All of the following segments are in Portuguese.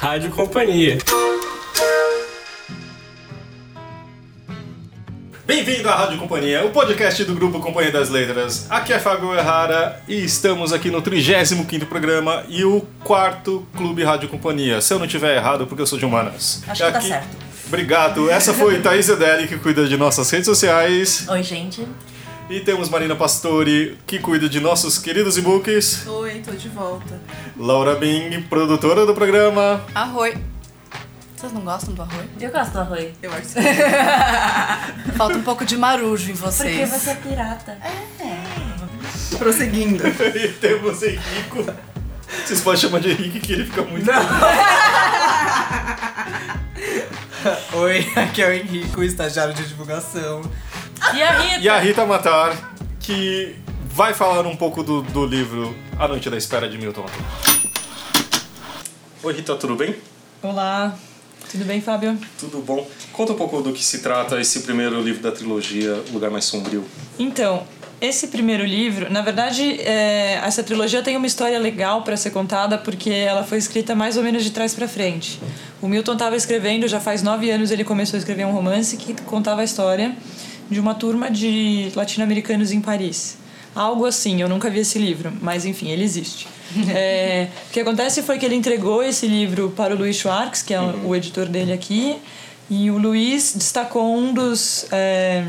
Rádio Companhia. Bem-vindo à Rádio Companhia, o podcast do grupo Companhia das Letras. Aqui é Fábio Errara e estamos aqui no 35º programa e o quarto Clube Rádio Companhia. Se eu não tiver errado, porque eu sou de humanas. Acho que tá certo. Obrigado. Essa foi Thaís Edeli, que cuida de nossas redes sociais. Oi, gente. E temos Marina Pastori, que cuida de nossos queridos e-books. Oi, tô de volta. Laura Bing, produtora do programa. Arroi. Vocês não gostam do arroz? Eu gosto do arroz. Eu acho Falta um pouco de marujo em vocês. Porque você é pirata. Prosseguindo. e temos Henrico. Vocês podem chamar de Henrique, que ele fica muito. Oi, aqui é o Henrico, estagiário de divulgação. E a Rita? E a Rita Matar, que vai falar um pouco do, do livro A Noite da Espera de Milton. Oi, Rita, tudo bem? Olá, tudo bem, Fábio? Tudo bom. Conta um pouco do que se trata esse primeiro livro da trilogia, Lugar Mais Sombrio. Então, esse primeiro livro, na verdade, é, essa trilogia tem uma história legal para ser contada porque ela foi escrita mais ou menos de trás para frente. O Milton estava escrevendo, já faz nove anos ele começou a escrever um romance que contava a história de uma turma de latino-americanos em Paris. Algo assim, eu nunca vi esse livro, mas enfim, ele existe. É, o que acontece foi que ele entregou esse livro para o Luiz Schwartz, que é o editor dele aqui, e o Luiz destacou um dos, é,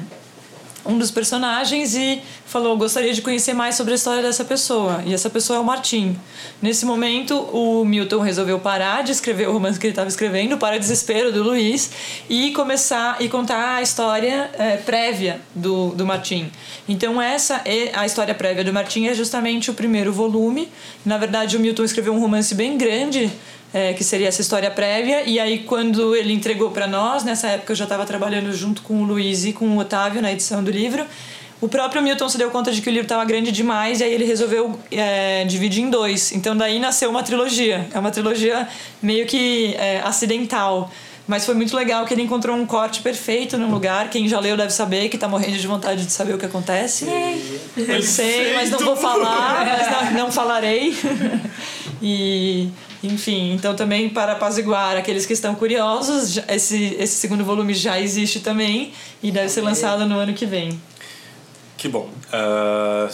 um dos personagens e falou: gostaria de conhecer mais sobre a história dessa pessoa. E essa pessoa é o Martim. Nesse momento, o Milton resolveu parar de escrever o romance que ele estava escrevendo, para desespero do Luiz, e começar e contar a história é, prévia do, do Martim. Então, essa é a história prévia do Martim é justamente o primeiro volume. Na verdade, o Milton escreveu um romance bem grande. É, que seria essa história prévia, e aí quando ele entregou para nós, nessa época eu já estava trabalhando junto com o Luiz e com o Otávio na edição do livro, o próprio Milton se deu conta de que o livro estava grande demais e aí ele resolveu é, dividir em dois. Então daí nasceu uma trilogia. É uma trilogia meio que é, acidental. Mas foi muito legal que ele encontrou um corte perfeito num lugar. Quem já leu deve saber que tá morrendo de vontade de saber o que acontece. Eu sei, mas não vou falar, mas não, não falarei. E, enfim, então também para apaziguar aqueles que estão curiosos, esse, esse segundo volume já existe também e deve ser lançado no ano que vem. Que bom. Ah,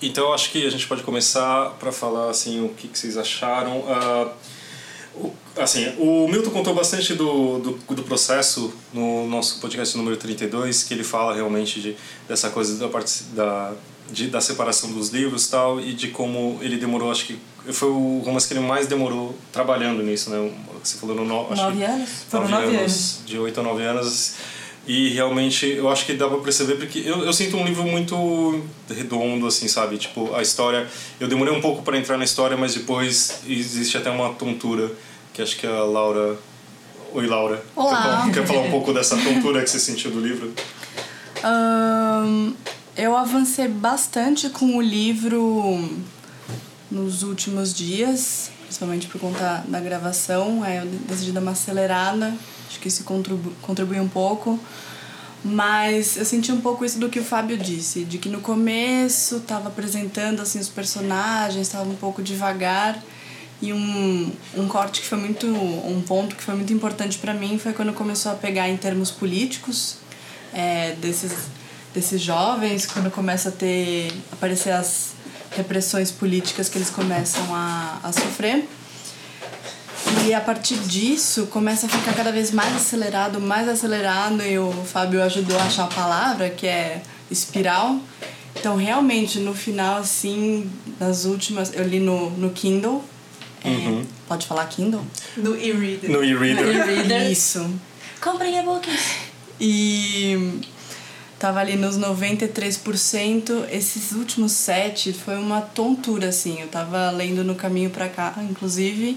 então acho que a gente pode começar para falar assim o que, que vocês acharam. Ah, o- assim, o Milton contou bastante do, do, do processo no nosso podcast número 32, que ele fala realmente de, dessa coisa da parte da, de, da separação dos livros tal, e de como ele demorou, acho que foi o romance que ele mais demorou trabalhando nisso, né? Você falou no no, acho Nove que anos? Foram nove anos. de 8 a 9 anos. E realmente eu acho que dá pra perceber porque eu, eu sinto um livro muito redondo, assim, sabe? Tipo, a história. Eu demorei um pouco para entrar na história, mas depois existe até uma tontura que acho que a Laura. Oi, Laura. Olá. Quer falar, quer falar um pouco dessa tontura que você sentiu do livro? Ahn, eu avancei bastante com o livro nos últimos dias, principalmente por conta da gravação. Aí eu decidi dar uma acelerada, acho que isso contribu contribui um pouco. Mas eu senti um pouco isso do que o Fábio disse, de que no começo estava apresentando assim os personagens, estava um pouco devagar. E um, um corte que foi muito. um ponto que foi muito importante para mim foi quando começou a pegar em termos políticos é, desses, desses jovens, quando começa a ter. aparecer as repressões políticas que eles começam a, a sofrer. E a partir disso começa a ficar cada vez mais acelerado, mais acelerado, e o Fábio ajudou a achar a palavra, que é espiral. Então, realmente, no final, assim, nas últimas. Eu li no, no Kindle. É, Pode falar Kindle? No e-reader. No e-reader. Isso. Comprem e-books. E tava ali nos 93%. Esses últimos sete foi uma tontura, assim. Eu tava lendo no caminho pra cá, inclusive.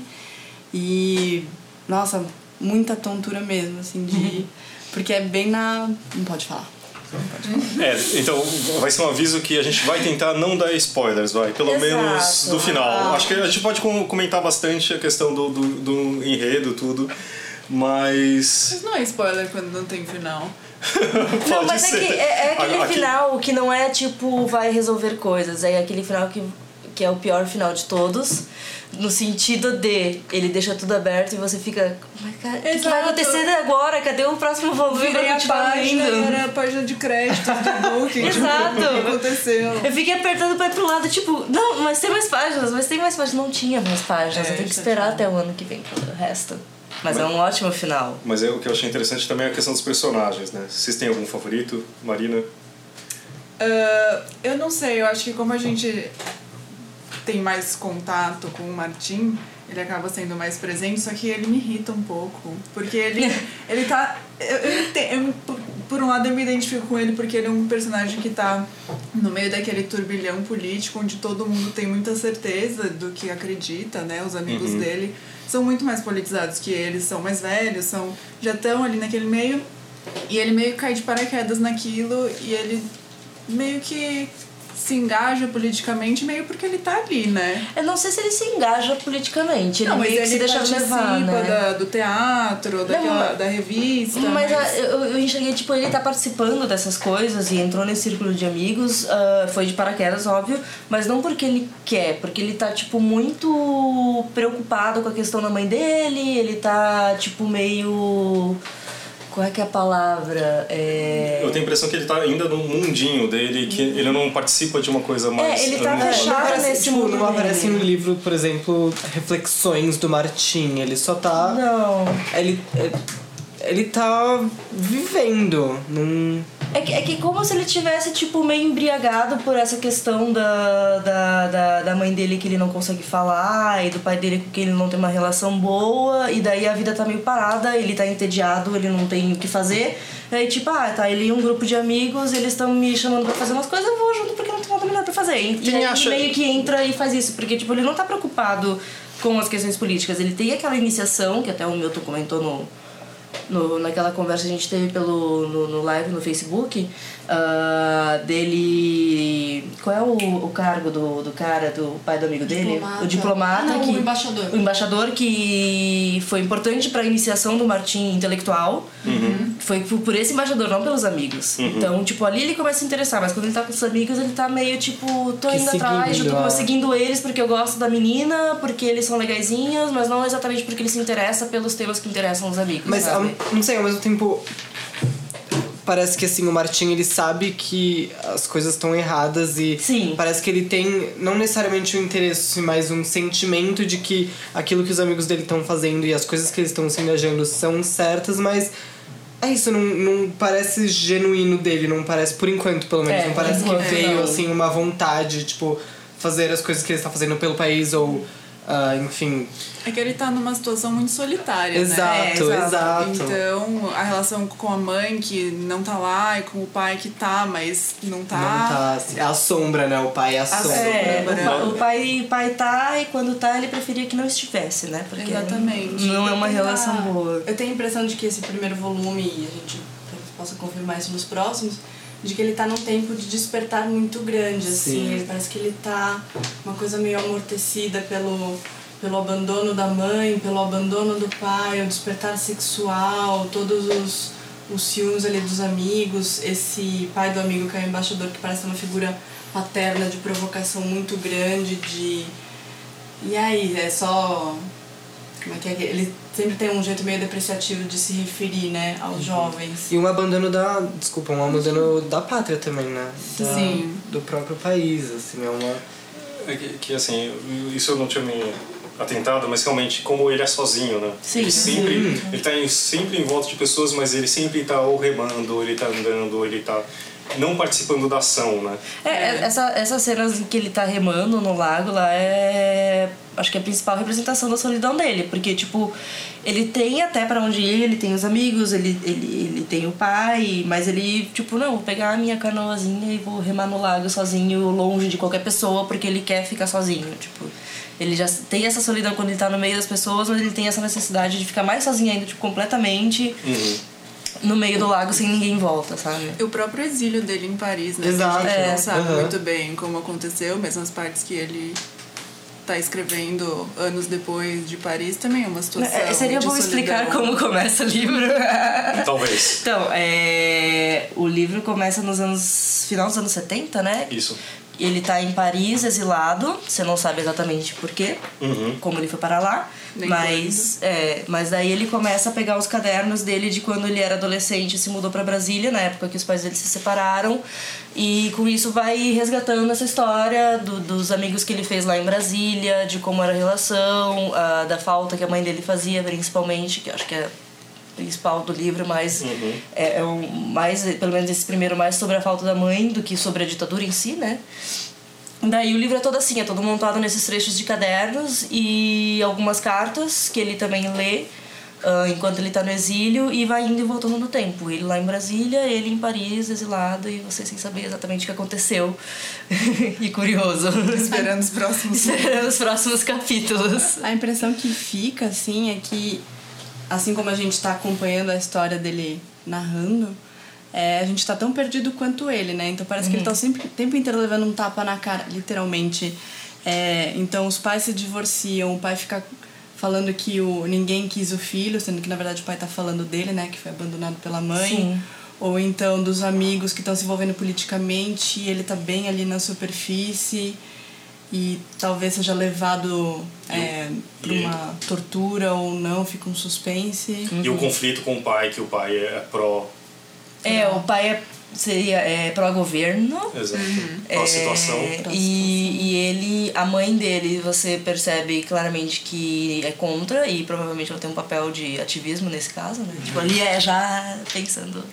E, nossa, muita tontura mesmo, assim, de. Porque é bem na. Não pode falar. É, então vai ser um aviso que a gente vai tentar não dar spoilers, vai. Pelo Exato. menos do final. Acho que a gente pode com- comentar bastante a questão do, do, do enredo, tudo. Mas. Mas não é spoiler quando não tem final. Não, mas ser. é, que, é, é aquele Aqui- final que não é tipo vai resolver coisas, é aquele final que, que é o pior final de todos. No sentido de ele deixa tudo aberto e você fica. Mas, cara, o que, que vai acontecer agora? Cadê o próximo volume Virei pra a continuar página e lendo? era a página de créditos do book. tipo, Exato. o que aconteceu? Eu fiquei apertando pra ir pro lado, tipo, não, mas tem mais páginas, mas tem mais páginas. Não tinha mais páginas. É, eu tenho que é esperar até o ano que vem pro resto. Mas é um ótimo final. Mas é, o que eu achei interessante também é a questão dos personagens, né? Vocês têm algum favorito? Marina? Ah, eu não sei, eu acho que como a gente tem mais contato com o Martim, ele acaba sendo mais presente, só que ele me irrita um pouco. Porque ele, ele tá. Eu, eu, eu- por, por um lado eu me identifico com ele porque ele é um personagem que tá no meio daquele turbilhão político onde todo mundo tem muita certeza do que acredita, né? Os amigos Uhum. dele são muito mais politizados que eles, são mais velhos, são já estão ali naquele meio. E ele meio cai de paraquedas naquilo e ele meio que se engaja politicamente, meio porque ele tá ali, né? Eu não sei se ele se engaja politicamente. Ele não, mas meio que ele se deixa participa levar, né? da, do teatro, daquela, mas- da revista. Mas ah, eu, eu enxerguei, tipo, ele tá participando dessas coisas e entrou nesse círculo de amigos, ah, foi de paraquedas, óbvio, mas não porque ele quer, porque ele tá, tipo, muito preocupado com a questão da mãe dele, ele tá, tipo, meio. Qual é que é a palavra? É... Eu tenho a impressão que ele tá ainda no mundinho dele, que ele não participa de uma coisa mais... ele tá fechado. Não aparece, nesse tipo, mundo não aparece dele. no livro, por exemplo, reflexões do Martim. Ele só tá. Não. Ele. Ele tá vivendo num. É que, é que como se ele tivesse, tipo, meio embriagado por essa questão da, da, da, da mãe dele que ele não consegue falar e do pai dele com quem ele não tem uma relação boa e daí a vida tá meio parada, ele tá entediado, ele não tem o que fazer. E aí, tipo, ah, tá, ele e um grupo de amigos, eles estão me chamando pra fazer umas coisas, eu vou junto porque não tem nada melhor pra fazer. E, Quem aí acha- ele meio que entra e faz isso, porque, tipo, ele não tá preocupado com as questões políticas, ele tem aquela iniciação, que até o Milton comentou no, no, naquela conversa que a gente teve pelo, no, no live no Facebook, ah, dele. Qual é o, o cargo do, do cara, do pai do amigo dele? Diplomata. O diplomata. Não, que, o embaixador. O embaixador que foi importante para a iniciação do Martim intelectual. Foi por por esse embaixador, não pelos amigos. Então, tipo, ali ele começa a se interessar, mas quando ele tá com os amigos, ele tá meio tipo, tô Que indo atrás, eu tô seguindo eles porque eu gosto da menina, porque eles são legaisinhos, mas não exatamente porque ele se interessa pelos temas que interessam os amigos. Mas, ao, sabe? Não sei, ao mesmo tempo. Parece que assim, o Martim ele sabe que as coisas estão erradas e Sim. parece que ele tem não necessariamente um interesse, mas um sentimento de que aquilo que os amigos dele estão fazendo e as coisas que eles estão se engajando são certas, mas é isso, não, não parece genuíno dele, não parece, por enquanto pelo menos, É, não parece que veio assim uma vontade, tipo, fazer as coisas que ele está fazendo pelo país ou, ah, enfim, É que ele tá numa situação muito solitária, Exato, né? exato. Então, a relação com a mãe que não tá lá e com o pai que tá, mas não tá. não tá. É a sombra, né? O pai é a sombra. É, sombra. o, pa- o pai, pai tá e quando tá ele preferia que não estivesse, né? Porque Exatamente. não é uma Tem a- relação boa. Eu tenho a impressão de que esse primeiro volume, e a gente possa confirmar isso nos próximos, de que ele tá num tempo de despertar muito grande, assim. Sim. Parece que ele tá uma coisa meio amortecida pelo, pelo abandono da mãe, pelo abandono do pai, o despertar sexual, todos os, os ciúmes ali dos amigos, esse pai do amigo que é o embaixador, que parece uma figura paterna de provocação muito grande, de... E aí, é só como é que é? que Ele sempre tem um jeito meio depreciativo de se referir, né, aos jovens. E um abandono da. Desculpa, um abandono da pátria também, né? Da- Sim. Do próprio país, assim, é uma. É que, que, assim, isso eu não tinha me atentado, mas realmente como ele é sozinho, né? Sim. Ele sempre, ele tá em, sempre em volta de pessoas, mas ele sempre tá ou remando, ou ele tá andando, ou ele tá não participando da ação, né? É, é, essa, essas cenas em que ele tá remando no lago lá é. Acho que é a principal representação da solidão dele. Porque, tipo, ele tem até pra onde ir, ele tem os amigos, ele, ele, ele tem o pai, mas ele, tipo, não, vou pegar a minha canoazinha e vou remar no lago sozinho, longe de qualquer pessoa, porque ele quer ficar sozinho. Tipo, ele já tem essa solidão quando ele tá no meio das pessoas, mas ele tem essa necessidade de ficar mais sozinho ainda, tipo, completamente no meio do lago sem ninguém em volta, sabe? E o próprio exílio dele em Paris, né? Exato. A gente É. não sabe Aham. muito bem como aconteceu, mesmo as partes que ele tá escrevendo anos depois de Paris também é uma situação. É, seria de bom explicar como começa o livro. Talvez. Então, é, o livro começa nos anos. final dos anos 70, né? Isso. ele tá em Paris, exilado. Você não sabe exatamente por quê, como ele foi para lá. Nem mas, é, mas daí ele começa a pegar os cadernos dele de quando ele era adolescente e se mudou para Brasília, na época que os pais dele se separaram. E com isso vai resgatando essa história do, dos amigos que ele fez lá em Brasília, de como era a relação, ah, da falta que a mãe dele fazia, principalmente, que eu acho que é principal do livro, mas é, é um, mais, pelo menos esse primeiro, mais sobre a falta da mãe do que sobre a ditadura em si, né? Daí o livro é todo assim, é todo montado nesses trechos de cadernos e algumas cartas que ele também lê ah, enquanto ele tá no exílio e vai indo e voltando no tempo. Ele lá em Brasília, ele em Paris, exilado, e você sem saber exatamente o que aconteceu. e curioso. Esperando os próximos. Esperando os próximos capítulos. A impressão que fica, assim, é que, assim como a gente está acompanhando a história dele narrando, é, a gente tá tão perdido quanto ele, né? Então parece que ele tá sempre, o tempo inteiro levando um tapa na cara, literalmente. É, então os pais se divorciam, o pai fica falando que o, ninguém quis o filho, sendo que na verdade o pai tá falando dele, né? Que foi abandonado pela mãe. Sim. Ou então dos amigos que estão se envolvendo politicamente e ele tá bem ali na superfície e talvez seja levado é, para uma tortura ou não, fica um suspense. E o conflito com o pai, que o pai é pró. É, o pai é, seria é, pró-governo. Exato. Situação. É, e, e ele, a mãe dele, você percebe claramente que é contra e provavelmente ela tem um papel de ativismo nesse caso, né? Tipo, ali é já pensando,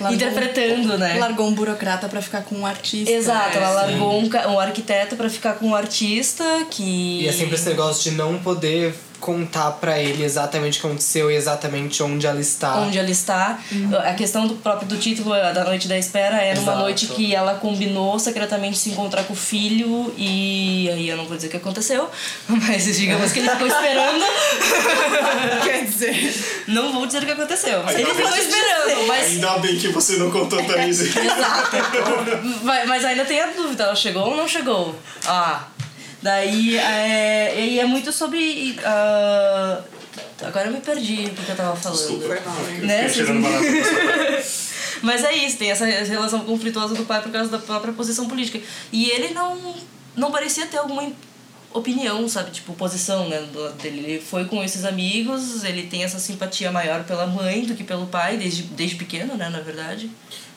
Largou- interpretando, né? Largou um burocrata para ficar com um artista. Exato, ela É, largou um, um arquiteto pra ficar com um artista que. E é sempre esse negócio de não poder contar pra ele exatamente o que aconteceu e exatamente onde ela está. onde ela está. A questão do próprio do título é, da noite da espera é numa Exato. noite que ela combinou secretamente se encontrar com o filho e aí eu não vou dizer o que aconteceu, mas digamos que ele ficou esperando. Quer dizer, Não vou dizer o que aconteceu. Ainda ele ficou esperando, mas Ainda bem que você não contou, Thaís. Exato. Mas ainda tem a dúvida, ela chegou ou não chegou? Ah. Daí é, e é muito sobre. ah, agora eu me perdi o que eu tava falando. Desculpa. foi mal? Né? Mas é isso, tem essa relação conflituosa do pai por causa da própria posição política. E ele não, não parecia ter alguma opinião, sabe? Tipo, posição né, do- dele. Ele foi com esses amigos, ele tem essa simpatia maior pela mãe do que pelo pai, desde, desde pequeno, né, na verdade.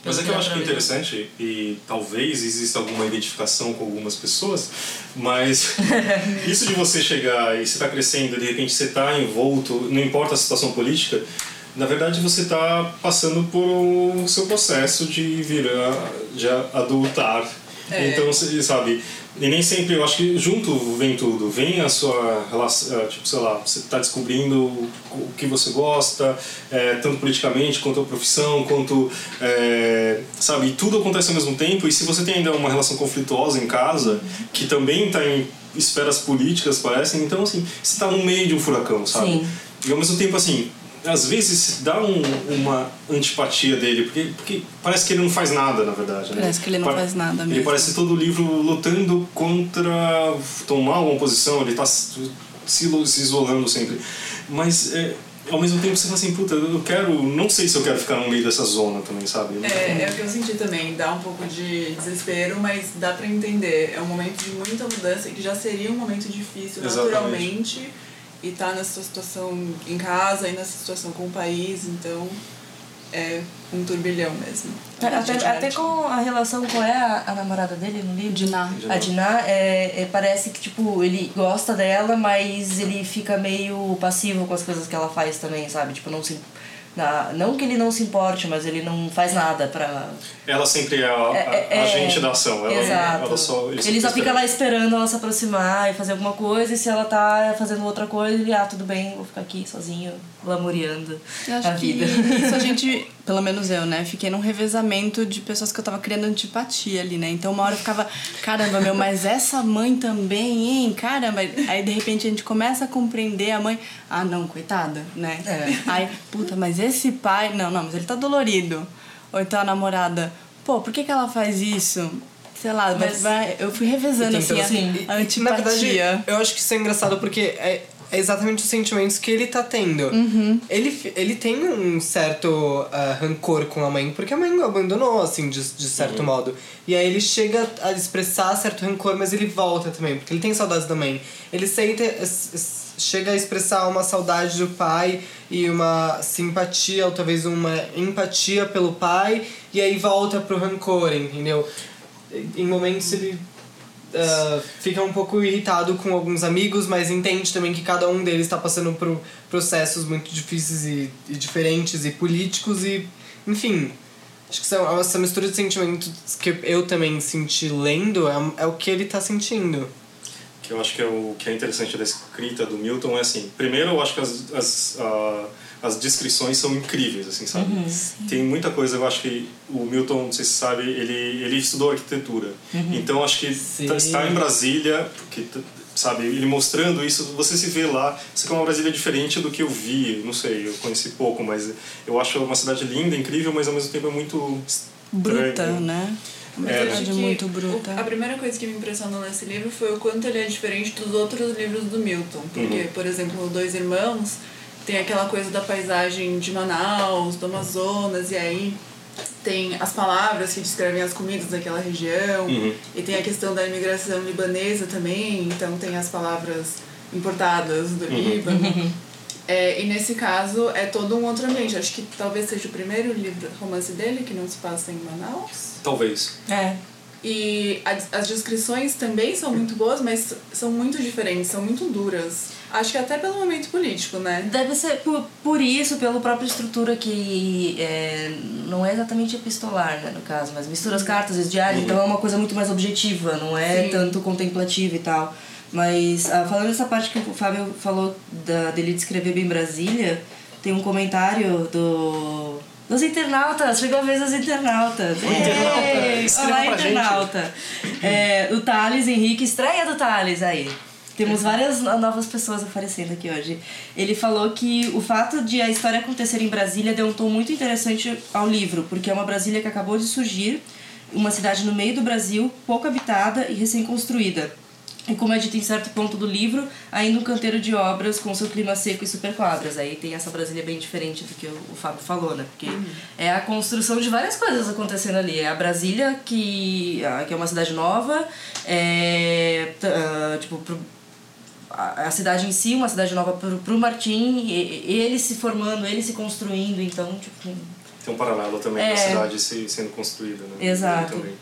Mas é que eu acho que é interessante, e talvez exista alguma identificação com algumas pessoas, mas isso de você chegar e você tá crescendo, de repente você tá envolto, não importa a situação política, na verdade você está passando por o seu processo de virar, de adultar. É. Então, sabe, e nem sempre, eu acho que junto vem tudo. Vem a sua relação, eh, tipo, sei lá, você está descobrindo o que você gosta, eh, tanto politicamente quanto a profissão, quanto, eh, sabe, e tudo acontece ao mesmo tempo. E se você tem ainda uma relação conflituosa em casa, que também está em esferas políticas, parecem, então, assim, você está no meio de um furacão, sabe? Sim. E ao mesmo tempo, assim, às vezes dá um, uma antipatia dele, porque, porque parece que ele não faz nada, na verdade. Né? Parece que ele não faz nada Ele mesmo. parece todo o livro lutando contra tomar uma posição, ele tá se, se isolando sempre. Mas é, ao mesmo tempo você fala assim, puta, eu quero. Não sei se eu quero ficar no meio dessa zona também, sabe? É, é o que eu senti também, dá um pouco de desespero, mas dá pra entender. É um momento de muita mudança e que já seria um momento difícil Exatamente. naturalmente. E tá nessa situação em casa e nessa situação com o país, então é um turbilhão mesmo. Até, até com a relação com é a, a namorada dele no livro. Diná. A Diná, é, é, parece que, tipo, ele gosta dela, mas ele fica meio passivo com as coisas que ela faz também, sabe? Tipo, não se... Na, não que ele não se importe, mas ele não faz nada pra... Ela sempre é a, a, É, é, agente da ação. Ela, Exato. Ela só, ele só fica lá esperando ela se aproximar e fazer alguma coisa, e se ela tá fazendo outra coisa, ele, ah, tudo bem, vou ficar aqui sozinho, acho a que vida. isso a gente, pelo menos eu, né? Fiquei num revezamento de pessoas que eu tava criando antipatia ali, né? Então uma hora eu ficava, caramba, meu, mas essa mãe também, hein? Caramba. Aí de repente a gente começa a compreender a mãe, ah não, coitada, né? É. Aí, puta, mas esse pai, não, não, mas ele tá dolorido. Ou então a namorada, pô, por que, que ela faz isso? Sei lá, Mas- vai, eu fui revezando E assim, a, todas- a Na verdade, antipatia. eu acho que isso é engraçado porque é, é exatamente os sentimentos que ele tá tendo. Ele, fi- ele tem um certo ah, rancor com a mãe, porque a mãe o abandonou, assim, de, de certo modo. E aí ele chega a expressar certo rancor, mas ele volta também, porque ele tem saudades da mãe. Ele sente, chega a expressar uma saudade do pai e uma simpatia, ou talvez uma empatia pelo pai, e aí volta pro rancor, entendeu? Em momentos ele ah, fica um pouco irritado com alguns amigos, mas entende também que cada um deles está passando por processos muito difíceis e, e diferentes e políticos e enfim acho que são, essa mistura de sentimentos que eu também senti lendo é, é o que ele tá sentindo. Que eu acho que é o que é interessante da escrita do Milton é assim primeiro eu acho que as as, ah, as descrições são incríveis assim sabe tem muita coisa eu acho que o Milton não sei se sabe ele ele estudou arquitetura então acho que tá- estar em Brasília porque sabe ele mostrando isso você se vê lá isso aqui é uma Brasília diferente do que eu vi não sei eu conheci pouco mas eu acho uma cidade linda incrível mas ao mesmo tempo é muito Bruta, estranho. né? Uma É, cidade Acho que muito o- bruta. a primeira coisa que me impressionou nesse livro foi o quanto ele é diferente dos outros livros do Milton. Porque, Uhum. por exemplo, Dois Irmãos tem aquela coisa da paisagem de Manaus, do Amazonas, e aí tem as palavras que descrevem as comidas daquela região, Uhum. e tem a questão da imigração libanesa também, então tem as palavras importadas do Líbano. É, e nesse caso é todo um outro ambiente. Acho que talvez seja o primeiro livro romance dele que não se passa em Manaus. talvez É. E as, as descrições também são muito boas, mas são muito diferentes, são muito duras. Acho que até pelo momento político, né? Deve ser por, por isso, pela própria estrutura que é, não é exatamente epistolar, né, no caso, mas mistura as cartas, os diários, então é uma coisa muito mais objetiva, não é Sim. tanto contemplativa e tal. Mas ah, falando dessa parte que o Fábio falou da, dele descrever bem Brasília, tem um comentário do. Dos internautas, chegou a vez dos internautas. Ei, Escreva Olá, pra gente. internauta. É, o Thales Henrique, estreia do Thales aí. Temos várias no- novas pessoas aparecendo aqui hoje. Ele falou que o fato de a história acontecer em Brasília deu um tom muito interessante ao livro, porque é uma Brasília que acabou de surgir, uma cidade no meio do Brasil, pouco habitada e recém-construída. E como é dito em certo ponto do livro, ainda um canteiro de obras com seu clima seco e superquadras. Aí tem essa Brasília bem diferente do que o, Fábio falou, né? Porque é a construção de várias coisas acontecendo ali. É a Brasília, que, ah, que é uma cidade nova, é, ah, tipo, a, a cidade em si, uma cidade nova pro, pro Martim, e- ele se formando, ele se construindo, então, tipo... Tem um paralelo também É. da cidade se- sendo construída, né? Exato. Também.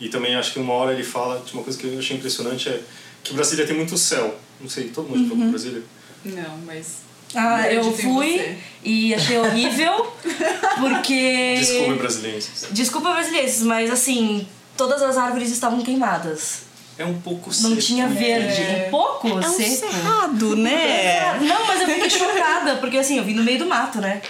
E também acho que uma hora ele fala, uma coisa que eu achei impressionante é que Brasília tem muito céu. Não sei, todo mundo Uhum. foi Brasília? Não, mas. Ah, eu fui e achei horrível, porque... Desculpa, brasileiros. Desculpa, brasileiros, mas assim, todas as árvores estavam queimadas. É um pouco Não seco. tinha verde. Um pouco É um seco. cerrado, né? Não, mas eu fiquei chocada, porque assim, eu vim no meio do mato, né?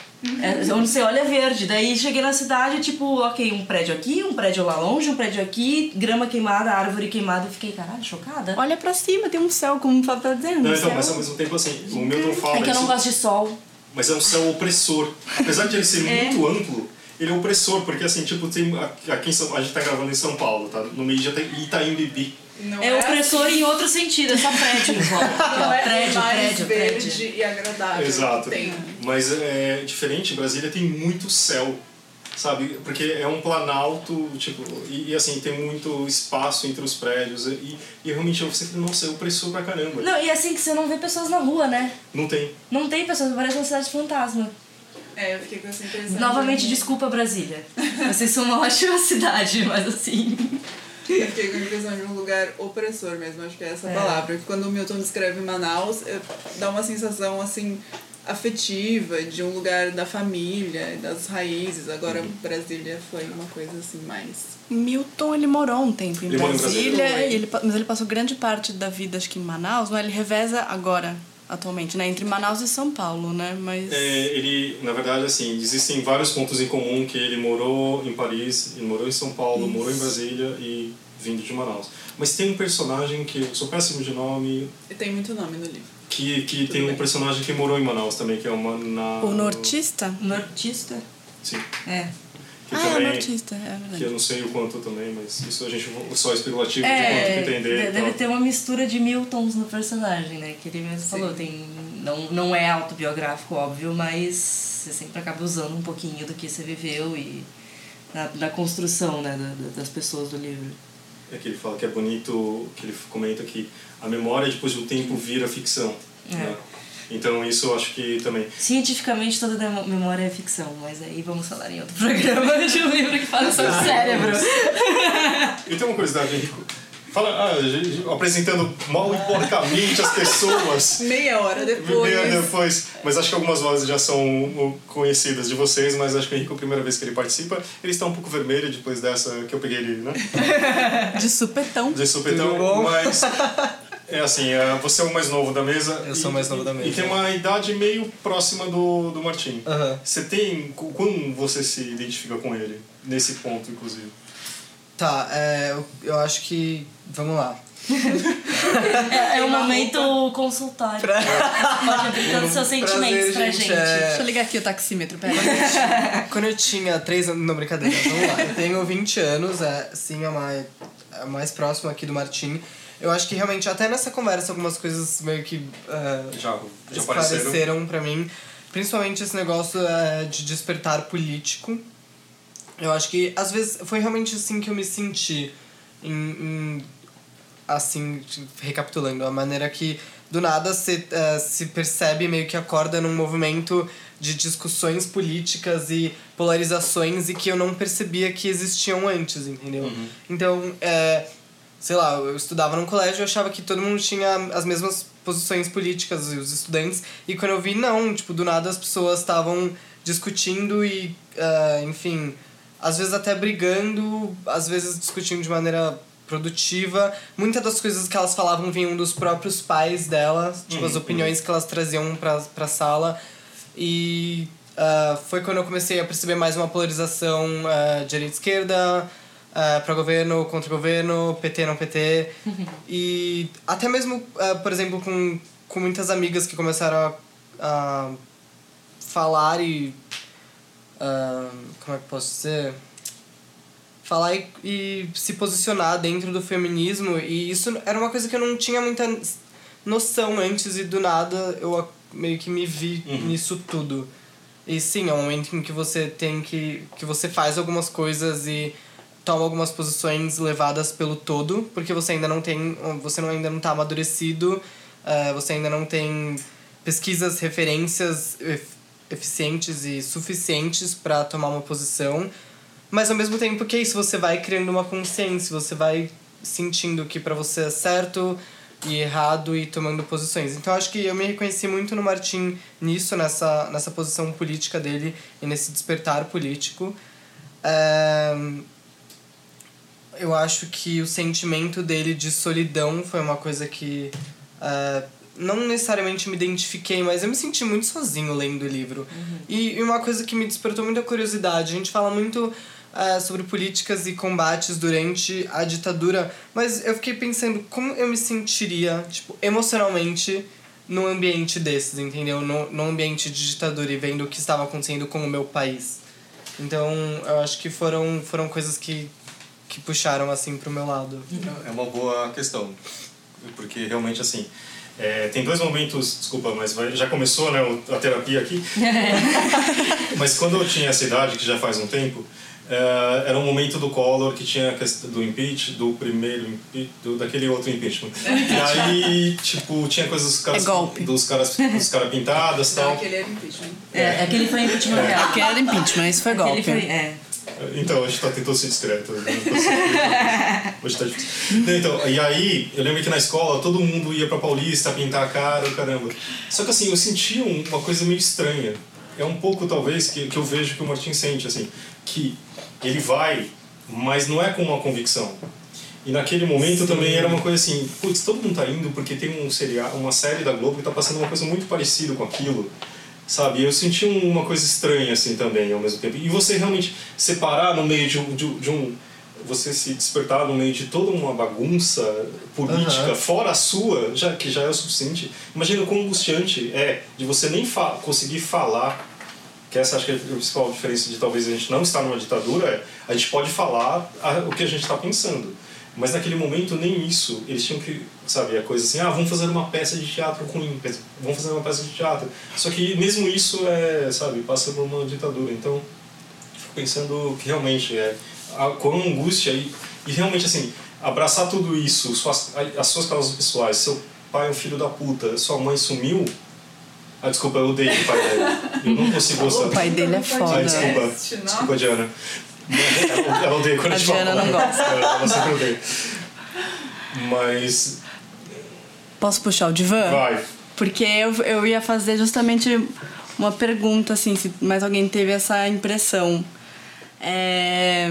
É, onde você olha é verde. Daí cheguei na cidade, tipo, ok, um prédio aqui, um prédio lá longe, um prédio aqui, grama queimada, árvore queimada. Eu fiquei, caralho, chocada. Olha pra cima, tem um céu, como o Fábio tá dizendo. Não, um então, mas ao mesmo tempo assim, o Milton fala É que eu não isso, gosto de sol. mas é um céu opressor. Apesar de ele ser É. muito amplo, ele é opressor, porque assim, tipo, tem aqui em São, a gente tá gravando em São Paulo, tá? No meio de Ita- Itaim Bibi. Não É opressor em outro sentido, é só prédio em volta. Não é prédio, mais prédio, verde prédio. e agradável. Exato. Tem. Mas é diferente, Brasília tem muito céu, sabe? Porque é um planalto, tipo, e, e, assim, tem muito espaço entre os prédios. E, e realmente você fica, nossa, é opressor pra caramba. Não, e assim que você não vê pessoas na rua, né? Não tem. Não tem pessoas, parece uma cidade fantasma. É, eu fiquei com essa impressão. Novamente, de... desculpa, Brasília. Vocês são uma ótima cidade, mas assim. Eu fiquei com a impressão de um lugar opressor mesmo, acho que é essa É. palavra. Que quando o Milton descreve Manaus, é, dá uma sensação assim afetiva de um lugar da família, das raízes. Agora Brasília foi uma coisa assim mais. Milton, ele morou um tempo em Ele morou em Brasília, Brasília. ele, mas ele passou grande parte da vida, acho que em Manaus, né? Ele reveza agora, atualmente, né? Entre Manaus e São Paulo, né? Mas... É, ele, na verdade, assim, existem vários pontos em comum que ele morou em Paris, ele morou em São Paulo, morou em Brasília e vindo de Manaus. Mas tem um personagem que eu sou péssimo de nome, E tem muito nome no livro. que, que tem um bem. personagem que morou em Manaus também, que é uma... Na... O nortista? Nortista? Sim. É. que Ah, é também um artista, é que eu verdade. não sei o quanto também, mas isso a gente só é especulativo É, de quanto entender. de- deve ter uma mistura de Miltons no personagem, né? Que ele mesmo falou, tem, não, não é autobiográfico, óbvio, mas você sempre acaba usando um pouquinho do que você viveu e na, construção né, da- das pessoas do livro. É que ele fala que é bonito, que ele comenta que a memória depois do tempo vira ficção. É. né? Então isso eu acho que também. Cientificamente toda memória é ficção, mas aí vamos falar em outro programa de um livro que fala sobre o cérebro. E tem uma curiosidade, Henrico. Fala, ah, apresentando mal e porcamente as pessoas. Meia hora depois. Meia depois. Mas acho que algumas vozes já são conhecidas de vocês, mas acho que o Henrico, a primeira vez que ele participa, ele está um pouco vermelho depois dessa que eu peguei ele, né? De supetão. De supetão, Tudo bom? mas. É assim, é, você é o mais novo da mesa. Eu sou e- o mais novo da mesa. E tem uma idade meio próxima do, do Martim. Aham. Você tem. co- Como você se identifica com ele? Nesse ponto, inclusive. Tá, é, eu, eu acho que. Vamos lá. É, é um momento consultório. Pra- os seus sentimentos Prazer, pra gente, gente. é- Deixa eu ligar aqui o taxímetro, pera. Quando eu tinha 3 anos. Não, brincadeira, vamos lá. Eu tenho 20 anos, é, sim, é mais, é mais próximo aqui do Martim. Eu acho que realmente, até nessa conversa, algumas coisas meio que. é, Já, já apareceram. esclareceram pra mim. Principalmente esse negócio é, de despertar político. Eu acho que, às vezes, foi realmente assim que eu me senti. Em, em- assim, recapitulando, a maneira que do nada se, eh, se percebe meio que acorda num movimento de discussões políticas e polarizações e que eu não percebia que existiam antes, entendeu? Então, é, sei lá, eu estudava num colégio e achava que todo mundo tinha as mesmas posições políticas, os estudantes, e quando eu vi, não, tipo, do nada as pessoas estavam discutindo e, ah, enfim, às vezes até brigando, às vezes discutindo de maneira produtiva. Muitas das coisas que elas falavam vinham dos próprios pais delas, tipo, as opiniões que elas traziam pra, pra sala. E ah, foi quando eu comecei a perceber mais uma polarização uh, direita-esquerda, uh, para governo, contra governo, PT, não PT. e até mesmo, ah, por exemplo, com, com muitas amigas que começaram a, a falar e. ah, como é que eu posso dizer? Falar e, e se posicionar dentro do feminismo. E isso era uma coisa que eu não tinha muita noção antes e do nada eu meio que me vi nisso tudo. E sim, é um momento em que você tem que. que você faz algumas coisas e toma algumas posições levadas pelo todo, porque você ainda não tem. você não, ainda não tá amadurecido, eh, você ainda não tem pesquisas, referências ef- eficientes e suficientes para tomar uma posição. Mas ao mesmo tempo que é isso, você vai criando uma consciência, você vai sentindo que para você é certo e errado e tomando posições. Então acho que eu me reconheci muito no Martim nisso, nessa, nessa posição política dele e nesse despertar político. Ahn, eu acho que o sentimento dele de solidão foi uma coisa que ah, não necessariamente me identifiquei, mas eu me senti muito sozinho lendo o livro. E, e uma coisa que me despertou muita curiosidade, a gente fala muito ah, sobre políticas e combates durante a ditadura, mas eu fiquei pensando como eu me sentiria, tipo, emocionalmente num ambiente desses, entendeu? No, num ambiente de ditadura e vendo o que estava acontecendo com o meu país. Então, eu acho que foram, foram coisas que, que puxaram, assim, pro meu lado. É uma boa questão, porque realmente assim. é, tem dois momentos, desculpa, mas vai- já começou né, a terapia aqui. mas quando eu tinha essa idade, que já faz um tempo, é, era um momento do Collor que tinha a questão do impeach, do primeiro impeach, do, daquele outro impeachment. E aí, tipo, tinha coisas dos caras, É golpe. dos caras, dos caras pintadas e Não, tal. aquele era impeachment. É, aquele foi impeachment real. Que era impeachment, isso foi Aquele golpe. foi, é. Então, a gente tá tentando ser discreto. né? Hoje tá difícil. Então, e aí, eu lembro que na escola todo mundo ia pra Paulista pintar a cara, caramba. Só que assim, eu sentia um- uma coisa meio estranha. É um pouco, talvez, que, que eu vejo que o Martin sente, assim, que ele vai, mas não é com uma convicção. E naquele momento também era uma coisa assim, putz, todo mundo tá indo porque tem um seriado, uma série da Globo que tá passando uma coisa muito parecida com aquilo. Sabe, eu senti um- uma coisa estranha assim também ao mesmo tempo. E você realmente separar no meio de um, de, de um você se despertar no meio de toda uma bagunça política Aham. fora a sua, já que já é o suficiente. Imagina o quão angustiante é de você nem fa conseguir falar que essa acho que é a principal diferença de talvez a gente não estar numa ditadura, é a gente pode falar a- o que a gente está pensando. Mas naquele momento nem isso, eles tinham que, sabe, a coisa assim, ah, vamos fazer uma peça de teatro quer dizer, vamos fazer uma peça de teatro. Só que mesmo isso é, sabe, passa por uma ditadura. Então, fico pensando que realmente é a, com angústia e, e realmente assim, abraçar tudo isso, suas, as suas causas pessoais, seu pai é um filho da puta, sua mãe sumiu. Ah, desculpa, eu odeio o pai dela. Eu não consigo gostar. O pai dele é Ah, foda. desculpa. Podcast, não? Desculpa, Diana. Ela, ela odeia quando a A gente fala Diana não palavrão. gosta. Ela, ela sempre odeia. Mas. Posso puxar o divã? Vai. Porque eu, eu ia fazer justamente uma pergunta, assim, se mais alguém teve essa impressão. É...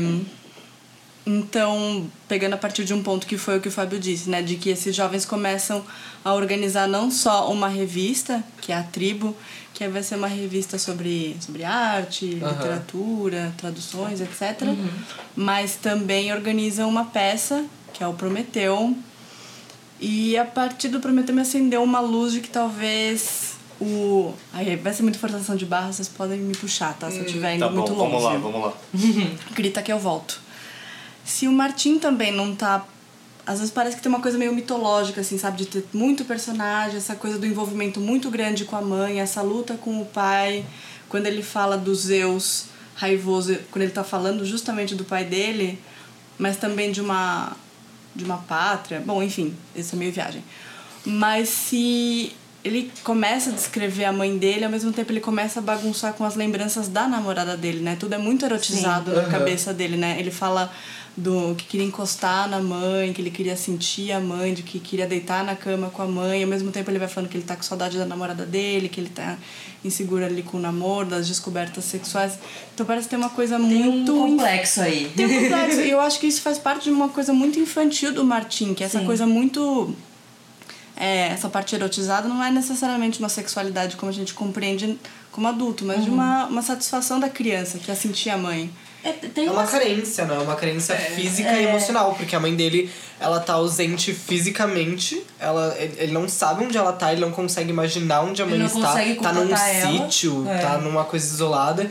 Então, pegando a partir de um ponto que foi o que o Fábio disse, né? De que esses jovens começam a organizar não só uma revista, que é a Tribo, que vai ser uma revista sobre, sobre arte, literatura, traduções, etc. Mas também organizam uma peça, que é o Prometeu, e a partir do Prometeu me acendeu uma luz de que talvez o. Aí vai ser muita forçação de barra, vocês podem me puxar, tá? Se eu estiver indo Tá bom, muito longe. vamos lá, vamos lá. Grita que eu volto. Se o Martim também não tá. Às vezes parece que tem uma coisa meio mitológica, assim, sabe? De ter muito personagem, essa coisa do envolvimento muito grande com a mãe, essa luta com o pai. Quando ele fala do Zeus raivoso, quando ele tá falando justamente do pai dele, mas também de uma de uma pátria. Bom, enfim, isso é meio viagem. Mas se ele começa a descrever a mãe dele, ao mesmo tempo ele começa a bagunçar com as lembranças da namorada dele, né? Tudo é muito erotizado na Aham. cabeça dele, né? Ele fala do que queria encostar na mãe, que ele queria sentir a mãe, de que queria deitar na cama com a mãe, ao mesmo tempo ele vai falando que ele tá com saudade da namorada dele, que ele tá inseguro ali com o namoro, das descobertas sexuais. Então parece ter uma coisa Tem um muito complexo aí. tem um complexo. E eu acho que isso faz parte de uma coisa muito infantil do Martin, que é essa Sim. coisa muito. É, essa parte erotizada não é necessariamente uma sexualidade como a gente compreende como adulto, mas de uma, uma satisfação da criança, que é sentir a mãe. É, tem É uma umas- carência, né? Uma carência física e emocional, porque a mãe dele, ela tá ausente fisicamente, ela, ele não sabe onde ela tá, ele não consegue imaginar onde a Ele mãe não está, consegue tá num ela. sítio, É. tá numa coisa isolada.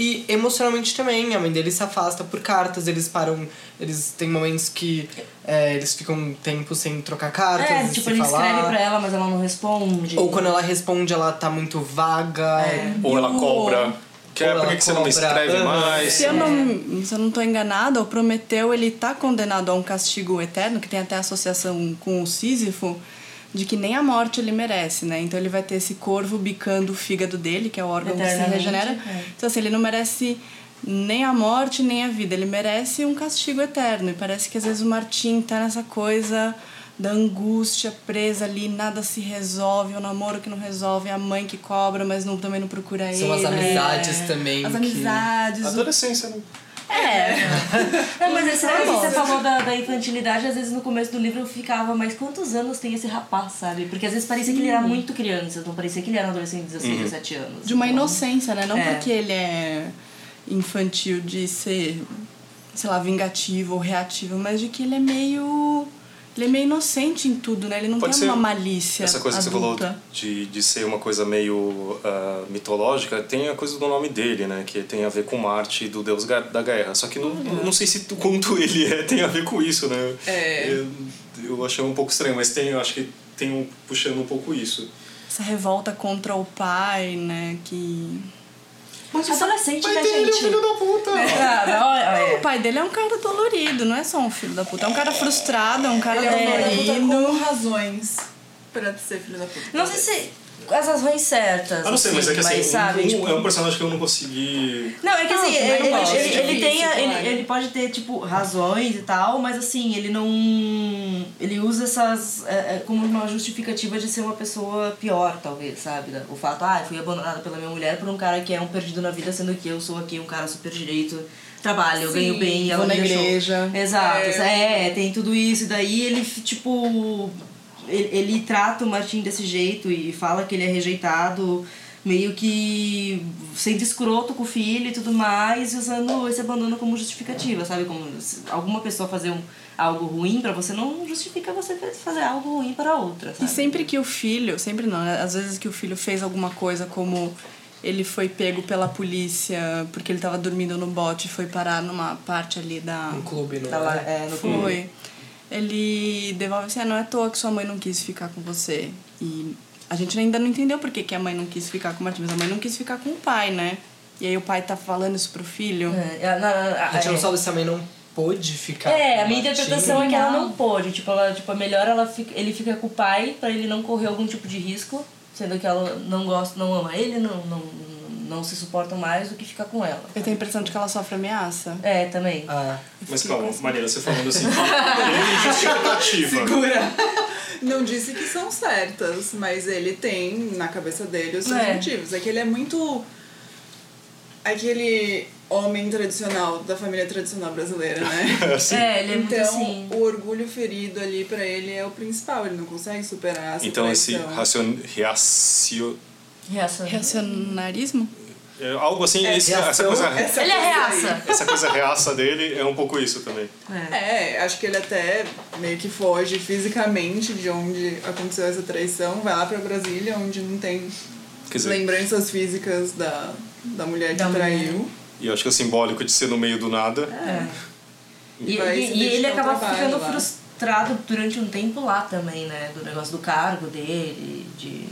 E emocionalmente também, a mãe dele se afasta por cartas, eles param, eles têm momentos que é, eles ficam um tempo sem trocar cartas, É, tipo, ele falar. escreve pra ela, mas ela não responde. Ou quando ela responde, ela tá muito vaga. Ou ela o- cobra. Que é por que que você não me escreve aham. mais? Se eu não, se eu não tô enganada, o Prometeu ele tá condenado a um castigo eterno, que tem até associação com o Sísifo, de que nem a morte ele merece, né? Então ele vai ter esse corvo bicando o fígado dele, que é o órgão que se regenera. é. Então assim, ele não merece nem a morte, nem a vida. Ele merece um castigo eterno. E parece que às vezes o Martim tá nessa coisa da angústia presa ali, nada se resolve, o namoro que não resolve, a mãe que cobra, mas não, também não procura São as ele. amizades É. também As que- amizades, o Adolescência, né? É. Não, mas esse É, que você falou da, da infantilidade, às vezes no começo do livro eu ficava, mas quantos anos tem esse rapaz, sabe? Porque às vezes parecia que ele era muito criança, não parecia que ele era um adolescente de 16, 17 anos. De uma Então, inocência, né? Não É. porque ele é infantil de ser, sei lá, vingativo ou reativo, mas de que ele é meio. Ele é meio inocente em tudo, né? Ele não Pode tem ser uma malícia. Essa coisa que você falou adulta. de, de ser uma coisa meio ah, mitológica, tem a coisa do nome dele, né? Que tem a ver com Marte, do deus da guerra. Só que não, não sei se quanto ele é, tem a ver com isso, né? É. Eu, eu achei um pouco estranho, mas tem, eu acho que tem um, puxando um pouco isso. Essa revolta contra o pai, né? Que. Adolescente, Pai né, dele é um gente? filho da puta! Ah, não, é. O pai dele é um cara dolorido, não é só um filho da puta. É um cara frustrado, é um cara Ele é um filho da puta dolorido. com razões pra ser filho da puta. Não sei se as razões certas. Ah, não sei, mas é que assim, sabe, um- tipo- é um personagem que eu não consegui. Não, é que assim, ele, não gosto. ele, ele Difícil, tem a- ele, ele pode ter, tipo, razões e tal, mas assim, ele não. Ele usa essas é, é, como uma justificativa de ser uma pessoa pior, talvez, sabe? O fato, ah, eu fui abandonada pela minha mulher por um cara que é um perdido na vida, sendo que eu sou aqui um cara super direito, trabalho, eu Sim, ganho bem, e ela vou na igreja. Exato, É. é, tem tudo isso, e daí ele, tipo. Ele, ele trata o Martim desse jeito e fala que ele é rejeitado, meio que sendo escroto com o filho e tudo mais, e usando esse abandono como justificativa, sabe? Como se alguma pessoa fazer um, algo ruim pra você não justifica você fazer algo ruim para outra, E sabe? sempre que o filho, sempre não, né? Às vezes que o filho fez alguma coisa como ele foi pego pela polícia porque ele tava dormindo no bote e foi parar numa parte ali da. Um clube, não lá, é? é, no clube. Ele devolve assim, ah, não é à toa que sua mãe não quis ficar com você. E a gente ainda não entendeu por que, que a mãe não quis ficar com o Martim, mas a mãe não quis ficar com o pai, né? E aí o pai tá falando isso pro filho. É, a- na- na- A gente não é. sabe se a mãe não pôde ficar. É, com a minha o interpretação Martim. é que ela não pôde. Tipo, ela, tipo, é melhor ela fica, ele fica com o pai pra ele não correr algum tipo de risco, sendo que ela não gosta, não ama ele, não, não, não se suportam mais do que ficar com ela. Eu tenho a impressão de que ela sofre ameaça. É, também. Ah, Mas calma, Maria, você falando assim, justificativa. Segura. Não disse que são certas, mas ele tem na cabeça dele os seus É. motivos. É que ele é muito. aquele homem tradicional, da família tradicional brasileira, né? Assim. É, ele é muito então, assim. o orgulho ferido ali pra ele é o principal, ele não consegue superar essa Então esse traição. racion... reacio... Reacionarismo? é Algo assim, É, esse- essa coisa... Essa Ele é coisa aí. reaça. Essa coisa reaça dele é um pouco isso também. É. É, acho que ele até meio que foge fisicamente de onde aconteceu essa traição, vai lá pra Brasília, onde não tem dizer, lembranças físicas da, da mulher que Da mulher. traiu. e eu acho que é simbólico de ser no meio do nada. É. E, Vai e- se e ele acaba ficando lá. frustrado durante um tempo lá também, né? Do negócio do cargo dele, de.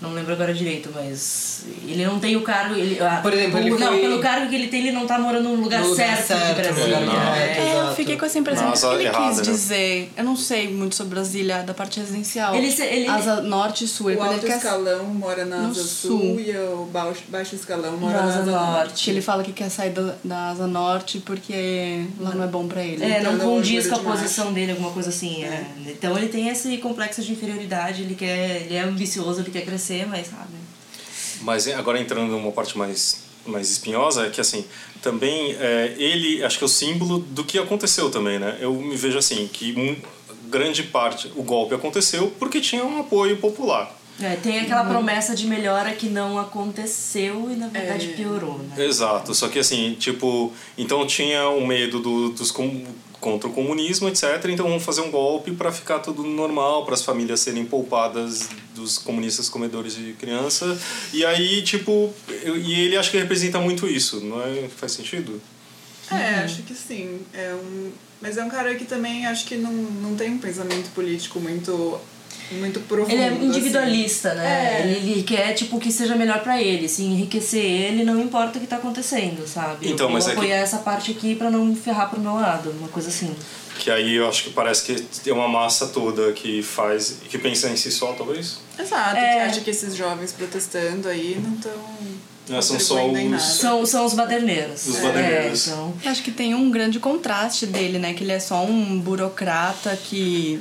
Não lembro agora direito, mas ele não tem o cargo. Ele, Por exemplo, ele Não, foi- pelo cargo que ele tem, ele não tá morando no lugar, No lugar certo, certo, de Brasília. lugar né? correto. É, eu fiquei com essa impressão Na que ele errada, quis né? dizer. Eu não sei muito sobre Brasília, da parte residencial. Ele ele- Asa norte e sul. O alto quer escalão mora na no asa sul. sul, e o baixo, baixo escalão mora Na asa asa norte. norte. ele fala que quer sair da, da asa norte porque lá não é bom pra ele. É, não Então, condiz com a posição dele, alguma coisa assim. é. Então ele tem esse complexo de inferioridade, ele quer. Ele é ambicioso, ele quer crescer, mas sabe. Mas é, agora entrando numa parte mais mais espinhosa é que assim também é, ele acho que é o símbolo do que aconteceu também né eu me vejo assim que um, grande parte o golpe aconteceu porque tinha um apoio popular É, tem aquela promessa de melhora que não aconteceu e na verdade É. piorou, né? exato só que assim tipo então tinha o medo do, dos com, contra o comunismo etc. Então vamos fazer um golpe para ficar tudo normal para as famílias serem poupadas dos comunistas comedores de criança. E aí tipo eu, e ele acho que representa muito isso não é? Faz sentido? É, acho que sim. É um... Mas é um cara que também acho que não, não tem um pensamento político muito, muito profundo. Ele é assim. individualista, né? É. Ele, ele quer, tipo, que seja melhor pra ele. Se enriquecer ele, não importa o que tá acontecendo, sabe? Então, eu mas vou é que- apoiar essa parte aqui pra não ferrar pro meu lado, uma coisa assim. Que aí eu acho que parece que tem uma massa toda que faz. que pensa em si só, talvez? Exato, É. que acha que esses jovens protestando aí não estão. É, são só os-. São, são os baderneiros. Os É, baderneiros. então, Acho que tem um grande contraste dele, né? Que ele é só um burocrata que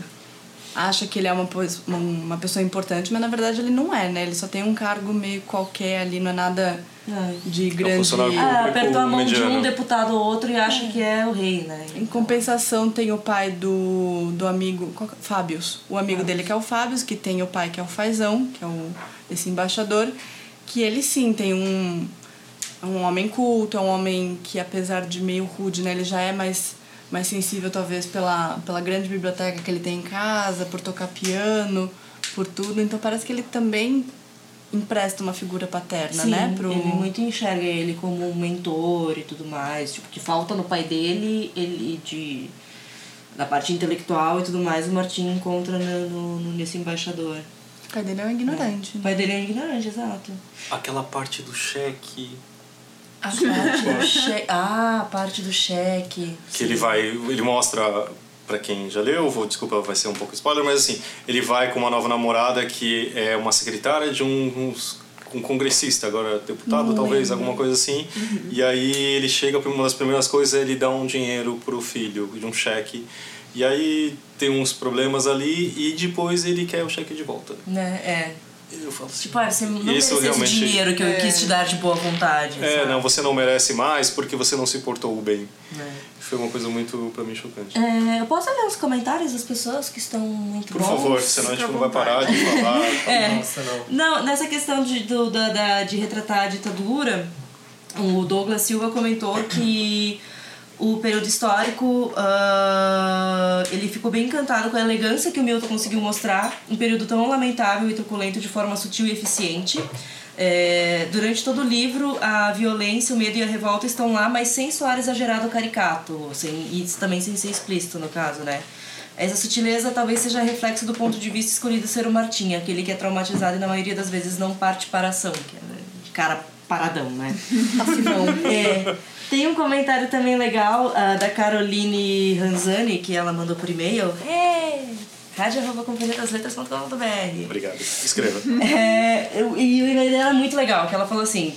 acha que ele é uma, uma- pessoa importante, mas na verdade ele não é, né? Ele só tem um cargo meio qualquer ali, não é nada é. de grande... funcionário Ah, público apertou a mão de mediano. um deputado ou outro e acha que é o rei, né? Em compensação, tem o pai do, do amigo, é? Fábios. O amigo dele que é o Fábios, que tem o pai que é o Fazão, que é o, esse embaixador, que ele sim tem um, é um homem culto, é um homem que apesar de meio rude, né, ele já é mais, mais sensível talvez pela, pela grande biblioteca que ele tem em casa, por tocar piano, por tudo. Então parece que ele também empresta uma figura paterna, Sim, né? Pro... ele muito enxerga ele como um mentor e tudo mais. Tipo, que falta no pai dele, ele de... Da parte intelectual e tudo mais, o Martim encontra no, no, no- nesse embaixador. O pai dele é um ignorante. O pai dele é ignorante, exato. Aquela parte do cheque. A parte do cheque. Ah, a parte do cheque. Que ele vai. Ele mostra. Pra quem já leu, vou, desculpa, vai ser um pouco spoiler, mas assim, ele vai com uma nova namorada que é uma secretária de um, um congressista, agora deputado, talvez, alguma coisa assim. E aí ele chega, uma das primeiras coisas é ele dá um dinheiro pro filho, de um cheque. E aí tem uns problemas ali e depois ele quer o cheque de volta. Né? É. Eu falo assim. Tipo, ah, você não Isso merecia esse realmente- dinheiro que eu quis te dar de boa vontade. É, sabe? não, você não merece mais porque você não se portou bem. É. Foi uma coisa muito, pra mim, chocante. É, eu posso ler os comentários das pessoas que estão muito Por bons? favor, senão a gente não vai parar de falar. É. Nossa, não. Não, nessa questão de, do, da, da- de retratar a ditadura, o Douglas Silva comentou que o período histórico, ah, ele ficou bem encantado com a elegância que o Milton conseguiu mostrar, um período tão lamentável e truculento de forma sutil e eficiente. É, durante todo o livro, a violência, o medo e a revolta estão lá, mas sem soar exagerado caricato, sem, e também sem ser explícito, no caso, né? Essa sutileza talvez seja reflexo do ponto de vista escolhido ser o Martim, aquele que é traumatizado e na maioria das vezes não parte para a ação, que é cara paradão, né? Passivão. É, tem um comentário também legal ah, da Caroline Ranzani, que ela mandou por e-mail. É, rádio.companhiadasletras.com.br Obrigado. Escreva. é, eu- e o e-mail dela é muito legal, que ela falou assim...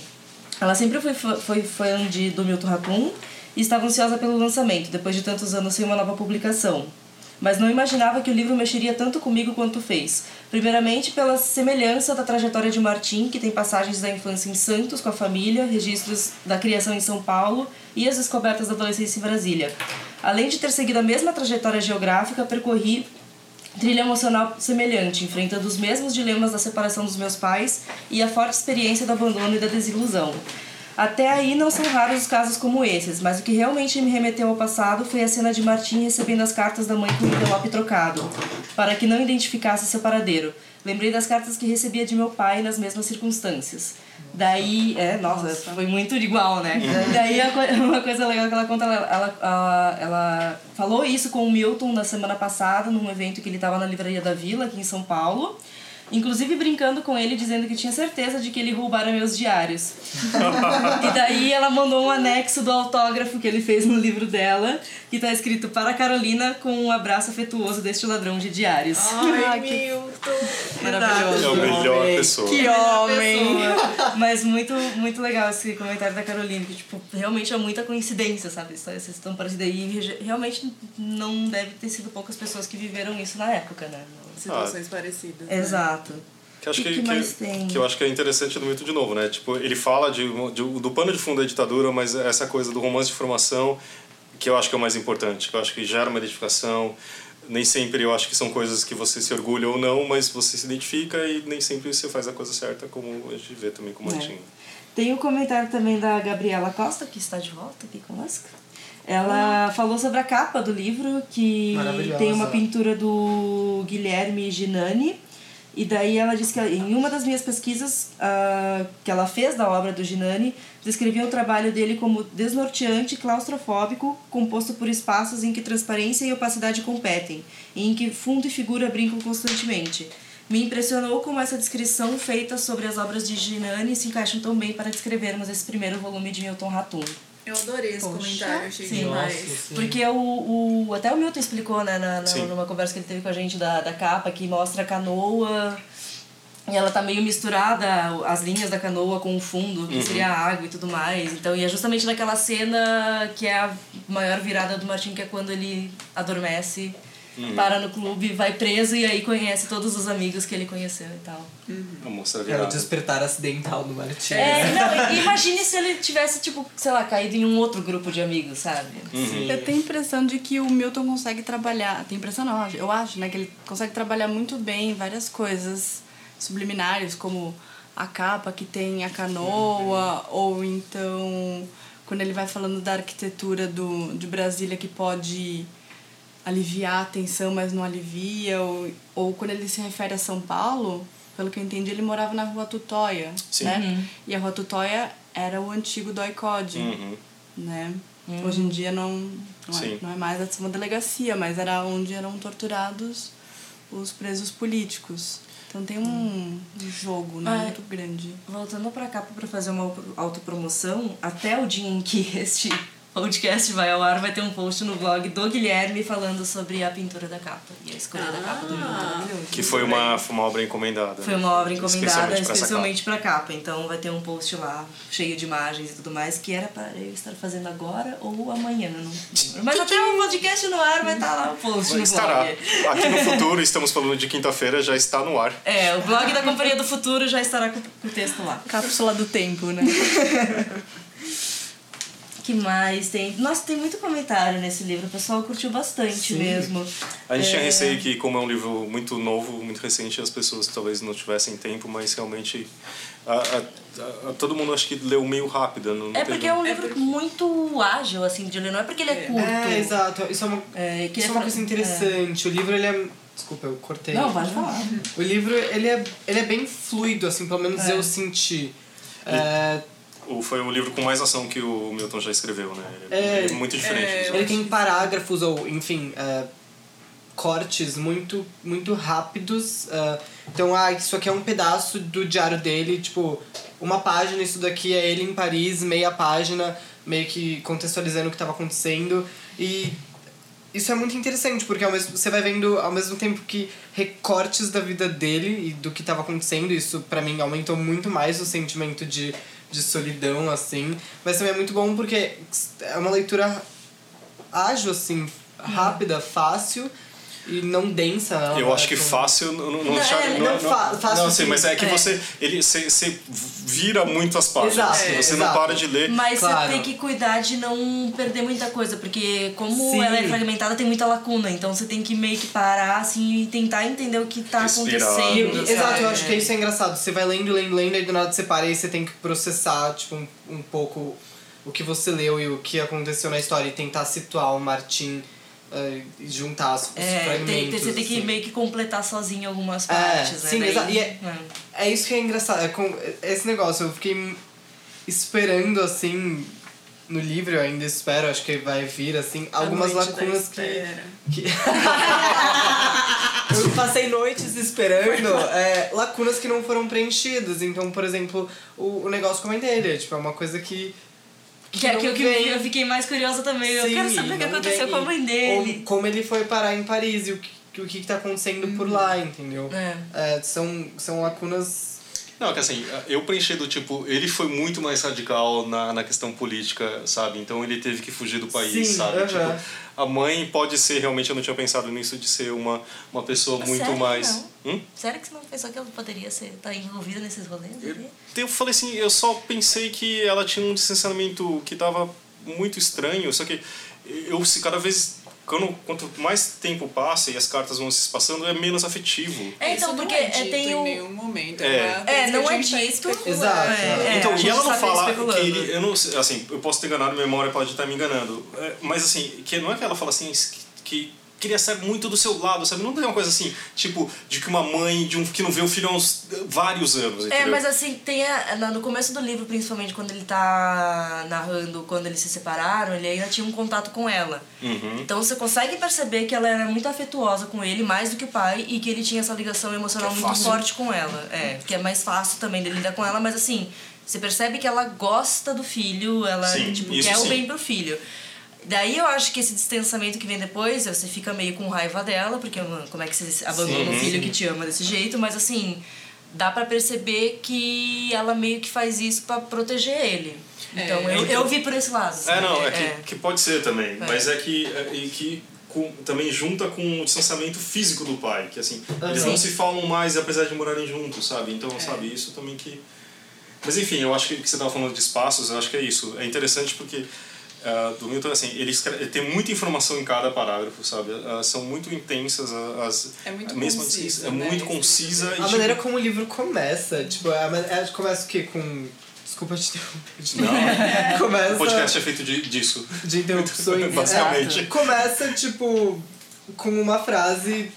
Ela sempre foi, fã- foi fã de, do Milton Raccoon e estava ansiosa pelo lançamento, depois de tantos anos sem uma nova publicação. Mas não imaginava que o livro mexeria tanto comigo quanto fez. Primeiramente, pela semelhança da trajetória de Martim, que tem passagens da infância em Santos com a família, registros da criação em São Paulo e as descobertas da adolescência em Brasília. Além de ter seguido a mesma trajetória geográfica, percorri trilha emocional semelhante, enfrentando os mesmos dilemas da separação dos meus pais e a forte experiência do abandono e da desilusão. Até aí não são raros os casos como esses, mas o que realmente me remeteu ao passado foi a cena de Martim recebendo as cartas da mãe com o envelope trocado, para que não identificasse seu paradeiro. Lembrei das cartas que recebia de meu pai nas mesmas circunstâncias. Daí, é, nossa, foi muito igual, né? Daí a coi- uma coisa legal que ela conta, ela, ela, ela falou isso com o Milton na semana passada, num evento que ele estava na Livraria da Vila, aqui em São Paulo. Inclusive brincando com ele, dizendo que tinha certeza de que ele roubara meus diários. e daí ela mandou um anexo do autógrafo que ele fez no livro dela, que tá escrito para Carolina com um abraço afetuoso deste ladrão de diários. Ai, Milton. Maravilhoso. É o melhor pessoa. Que homem! pessoa. Mas muito, muito legal esse comentário da Carolina, que tipo, realmente é muita coincidência, sabe? Vocês estão parecidas aí. e Realmente não deve ter sido poucas pessoas que viveram isso na época, né? Situações parecidas. né? Exato. Que, acho que, que que, mais tem? que eu acho que é interessante Milton de novo, né? Tipo, ele fala de, de- do pano de fundo da ditadura, mas essa coisa do romance de formação, que eu acho que é o mais importante, que eu acho que gera uma identificação. Nem sempre eu acho que são coisas que você se orgulha ou não, mas você se identifica e nem sempre você faz a coisa certa, como a gente vê também com o É. Martinho. Tem um comentário também da Gabriela Costa, que está de volta aqui conosco. Ela falou sobre a capa do livro, que tem uma pintura do Guilherme Ginani. E daí ela disse que em uma das minhas pesquisas ah, que ela fez da obra do Ginani, descrevia o trabalho dele como desnorteante, claustrofóbico, composto por espaços em que transparência e opacidade competem, e em que fundo e figura brincam constantemente. Me impressionou como essa descrição feita sobre as obras de Ginani se encaixam tão bem para descrevermos esse primeiro volume de Milton Ratum. Eu adorei esse Poxa. comentário, achei Sim. demais. Porque o, o, até o Milton explicou, né, na, na- numa conversa que ele teve com a gente da, da capa, que mostra a canoa e ela tá meio misturada, as linhas da canoa com o fundo, que seria a água e tudo mais. Então, e é justamente naquela cena que é a maior virada do Martin, que é quando ele adormece, para no clube, vai preso e aí conhece todos os amigos que ele conheceu e tal. A moça É o despertar acidental do Martim. É, não, imagine se ele tivesse, tipo, sei lá, caído em um outro grupo de amigos, sabe? Eu tenho a impressão de que o Milton consegue trabalhar. Tem impressão não, eu acho- eu acho, né? Que ele consegue trabalhar muito bem várias coisas subliminares, como a capa que tem a canoa, ou então quando ele vai falando da arquitetura do, de Brasília que pode aliviar a tensão, mas não alivia, ou, ou quando ele se refere a São Paulo, pelo que eu entendi, ele morava na rua Tutóia, Sim. né? E a rua Tutóia era o antigo Doicode Uhum. né? Hoje em dia não, não, é, não é mais essa uma delegacia, mas era onde eram torturados os presos políticos. Então tem um jogo né, Ah, é. muito grande. Voltando pra cá pra fazer uma autopromoção, até o dia em que este podcast vai ao ar, vai ter um post no blog do Guilherme falando sobre a pintura da capa e a escolha da capa do Milton. Maravilhoso. Que foi uma, foi uma obra encomendada. Foi uma obra encomendada Especialmente especialmente pra capa. Então vai ter um post lá cheio de imagens e tudo mais que era para eu estar fazendo agora ou amanhã, não lembro. Mas até o podcast no ar vai estar lá o post no Estará. blog. Aqui no futuro, estamos falando de quinta-feira, já está no ar. É, o blog da Companhia do Futuro já estará com o texto lá. Cápsula do tempo, né? que mais tem? Nossa, tem muito comentário nesse livro. O pessoal curtiu bastante mesmo. A gente tinha É, receio que, como é um livro muito novo, muito recente, as pessoas talvez não tivessem tempo, mas realmente a, a- a- todo mundo acho que leu meio rápido. Não, não É teve porque é um livro muito ágil, assim, de ler. Não é porque ele é curto. É, exato. Isso é uma, É, que isso é é uma fra- coisa interessante. O livro, ele é... Desculpa, eu cortei. Não, pode falar. O livro, ele é, ele é bem fluido, assim, pelo menos É. eu senti. É, O, foi o livro com mais ação que o Milton já escreveu, né? É, Ele muito diferente. é, ele tem parágrafos ou, enfim, é, cortes muito, muito rápidos. é, então, ah, isso aqui é um pedaço do diário dele, tipo, uma página, isso daqui é ele em Paris, meia página, meio que contextualizando o que estava acontecendo. E isso é muito interessante, porque ao mesmo, você vai vendo ao mesmo tempo que recortes da vida dele e do que estava acontecendo, isso pra mim aumentou muito mais o sentimento de, de solidão, assim. Mas também é muito bom porque é uma leitura ágil, assim, rápida, fácil e não densa. né? Eu acho que É, fácil não, não, Não, é, não fa- fácil não, sim, mas é que É. você ele você, você vira muito as páginas. Exato, você é, não exato. para de ler. Mas Claro. você tem que cuidar de não perder muita coisa, porque como Sim. ela é fragmentada, tem muita lacuna. Então você tem que meio que parar, assim, e tentar entender o que tá Respirar. E- acontecendo. e- exato, sabe? eu acho que isso é engraçado. Você vai lendo, lendo, lendo, aí do nada você para e você tem que processar, tipo, um, um pouco o que você leu e o que aconteceu na história e tentar situar o Martin e juntar os, os É, tem, fragmentos. você tem que assim. meio que completar sozinho algumas partes, né? sim, Daí- exato. E é- É isso que é engraçado. É com, esse negócio, eu fiquei esperando, assim, no livro, eu ainda espero, acho que vai vir, assim, algumas lacunas que. que... eu passei noites esperando é, lacunas que não foram preenchidas. Então, por exemplo, o, o negócio com a dele, é, tipo, é uma coisa que. Que é não que eu, que vem. eu fiquei mais curiosa também. eu Sim, quero saber o que aconteceu vem. com a mãe dele. Ou como ele foi parar em Paris e o que, o que, que tá acontecendo por lá, entendeu? É. É, são, são lacunas. Não, que assim, eu preenchi do tipo, ele foi muito mais radical na, na questão política, sabe? Então ele teve que fugir do país, Sim, sabe? aham. Tipo, a mãe pode ser, realmente eu não tinha pensado nisso, de ser uma, uma pessoa muito Sério, mais. não? Hum? Sério que você não pensou que ela poderia ser estar envolvida nesses rolês? Eu, eu falei assim, eu só pensei que ela tinha um distanciamento que tava muito estranho, só que eu cada vez quando, quanto mais tempo passa e as cartas vão se passando, é menos afetivo. É, então, Isso porque não é é, dito tem em o. nenhum momento. É. É, coisa não é tá dito. especulando. Exato. É, é, então, a e ela não tá fala que ele. Eu não sei, assim, eu posso ter enganado, a memória pode estar me enganando. É, mas assim, que não é que ela fala assim que, que queria ser muito do seu lado, sabe? Não tem uma coisa assim, tipo, de que uma mãe de um, que não vê o filho há uns vários anos. É, entendeu? mas assim, tem a, no começo do livro, principalmente quando ele tá narrando quando eles se separaram, ele ainda tinha um contato com ela. Uhum. Então você consegue perceber que ela era muito afetuosa com ele, mais do que o pai, e que ele tinha essa ligação emocional é muito forte com ela. É, que é mais fácil também de lidar com ela, mas assim, você percebe que ela gosta do filho, ela Sim, tipo, quer o sim. bem pro filho. Daí eu acho que esse distanciamento que vem depois, você fica meio com raiva dela, porque como é que você abandona um Sim. filho que te ama desse jeito, mas assim, dá pra perceber que ela meio que faz isso pra proteger ele. Então, eu, então- eu vi por esse lado. É, sabe? não, é que, que pode ser também. É. Mas é que, é, e que com- também junta com o distanciamento físico do pai. Que assim, eles Sim. não se falam mais apesar de morarem juntos, sabe? Então, É. sabe, isso também que. Mas enfim, eu acho que, que você estava falando de espaços, eu acho que é isso. É interessante porque. Ah, do Milton, assim, ele, escreve, ele tem muita informação em cada parágrafo, sabe? Ah, são muito intensas ah, as... É muito mesmo conciso, É né, muito concisa. livro. e, A tipo, maneira como o livro começa, tipo, a man- é, começa o quê? Com. Desculpa te interromper. Não, começa. o podcast é feito de, disso. de interrupções. Basicamente. É, começa, tipo, com uma frase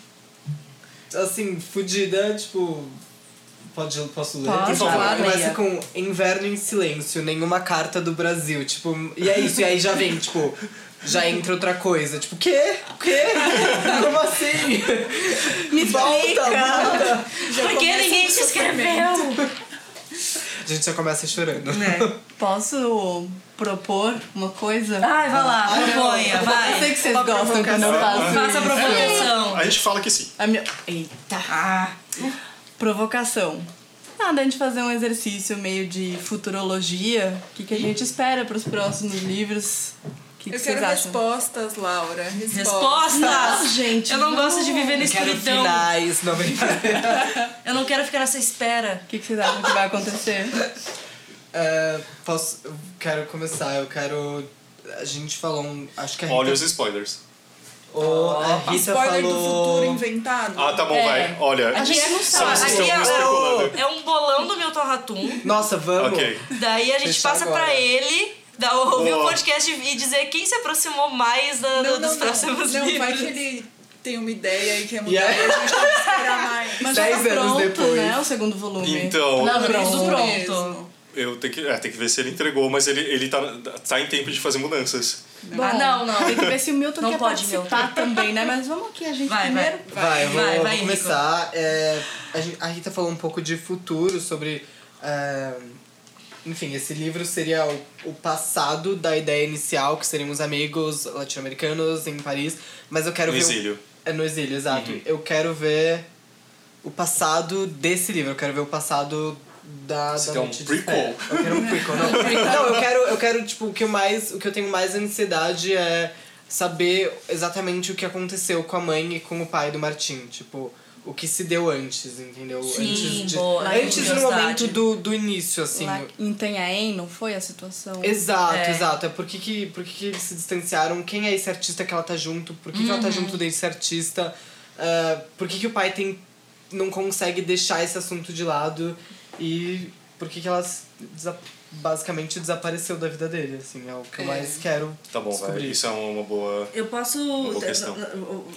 assim, fodida, tipo. Pode, posso ler? Pode, Por favor. claro, Começa leia. com inverno em silêncio, nenhuma carta do Brasil. Tipo, e é isso, e aí já vem, tipo, já entra outra coisa. Tipo, quê? Quê? Como assim? Me volta, volta! Por que ninguém te escreveu? A gente já começa chorando. Né? Posso propor uma coisa? Ai, vai lá, não. proponha, Eu vai. sei que vocês Uma gostam quando eu faço Faça a provocação. A gente fala que sim. A minha... Eita! Ah, Provocação. Nada, a gente fazer um exercício meio de futurologia. O que, que a gente espera para os próximos livros? Que, que Eu quero acham? respostas, Laura. Respostas. respostas! gente, Eu não gosto de viver na escuridão. finais, não. Eu não quero ficar nessa espera. O que, que vocês acham que vai acontecer? É, posso, eu quero começar, eu quero a gente falou, um, acho que a Olha Rita, os spoilers. O, a Rita Spoiler do falou... futuro inventado. Ah, tá bom, É. vai. Olha, A gente não sabe. Aqui é, é um bolão do Milton Ratum. Nossa, vamos. Ok. Daí a gente Fechar passa agora. pra ele, dar, ouvir o Boa. podcast e dizer quem se aproximou mais da, Não, dos não, próximos não. Não, vai livros. que ele tem uma ideia e quer mudar E aí- e a gente tem que esperar mais. Mas já Dez tá anos pronto, depois. né? O segundo volume. Então, Não, pronto. Eu tenho que, é, tem que ver se ele entregou, mas ele, ele tá, tá em tempo de fazer mudanças. Bom, Ah, não, não. Tem que ver se o Milton Não quer pode, participar também, né? Mas vamos aqui, a gente Vai, primeiro. Vai, eu vou, Vai, vou vai, começar. É, a, gente- a Rita falou um pouco de futuro, sobre. é, enfim, esse livro seria o, o passado da ideia inicial, que seriam os amigos latino-americanos em Paris. Mas eu quero No ver. o- exílio. é no exílio, exato. Uhum. Eu quero ver o passado desse livro. Eu quero ver o passado da, Você da quer um de prequel? Fé. Eu quero um prequel, não. não, eu quero, eu quero, tipo, o que, eu mais, o que eu tenho mais ansiedade é saber exatamente o que aconteceu com a mãe e com o pai do Martim. Tipo, o que se deu antes, entendeu? Sim, antes de, boa. antes no Curiosidade. momento do, do início, assim. Lá em Tanhaém, não foi a situação? Exato, É. exato. É por que, que, por que, que eles se distanciaram? Quem é esse artista que ela tá junto? Por que, que ela tá junto desse artista? Ah, por que, que o pai tem, não consegue deixar esse assunto de lado? E por que, que ela s- desa- basicamente desapareceu da vida dele? Assim, é o que eu mais quero Tá bom, vai. descobrir. Isso é uma boa. Eu posso. Boa questão.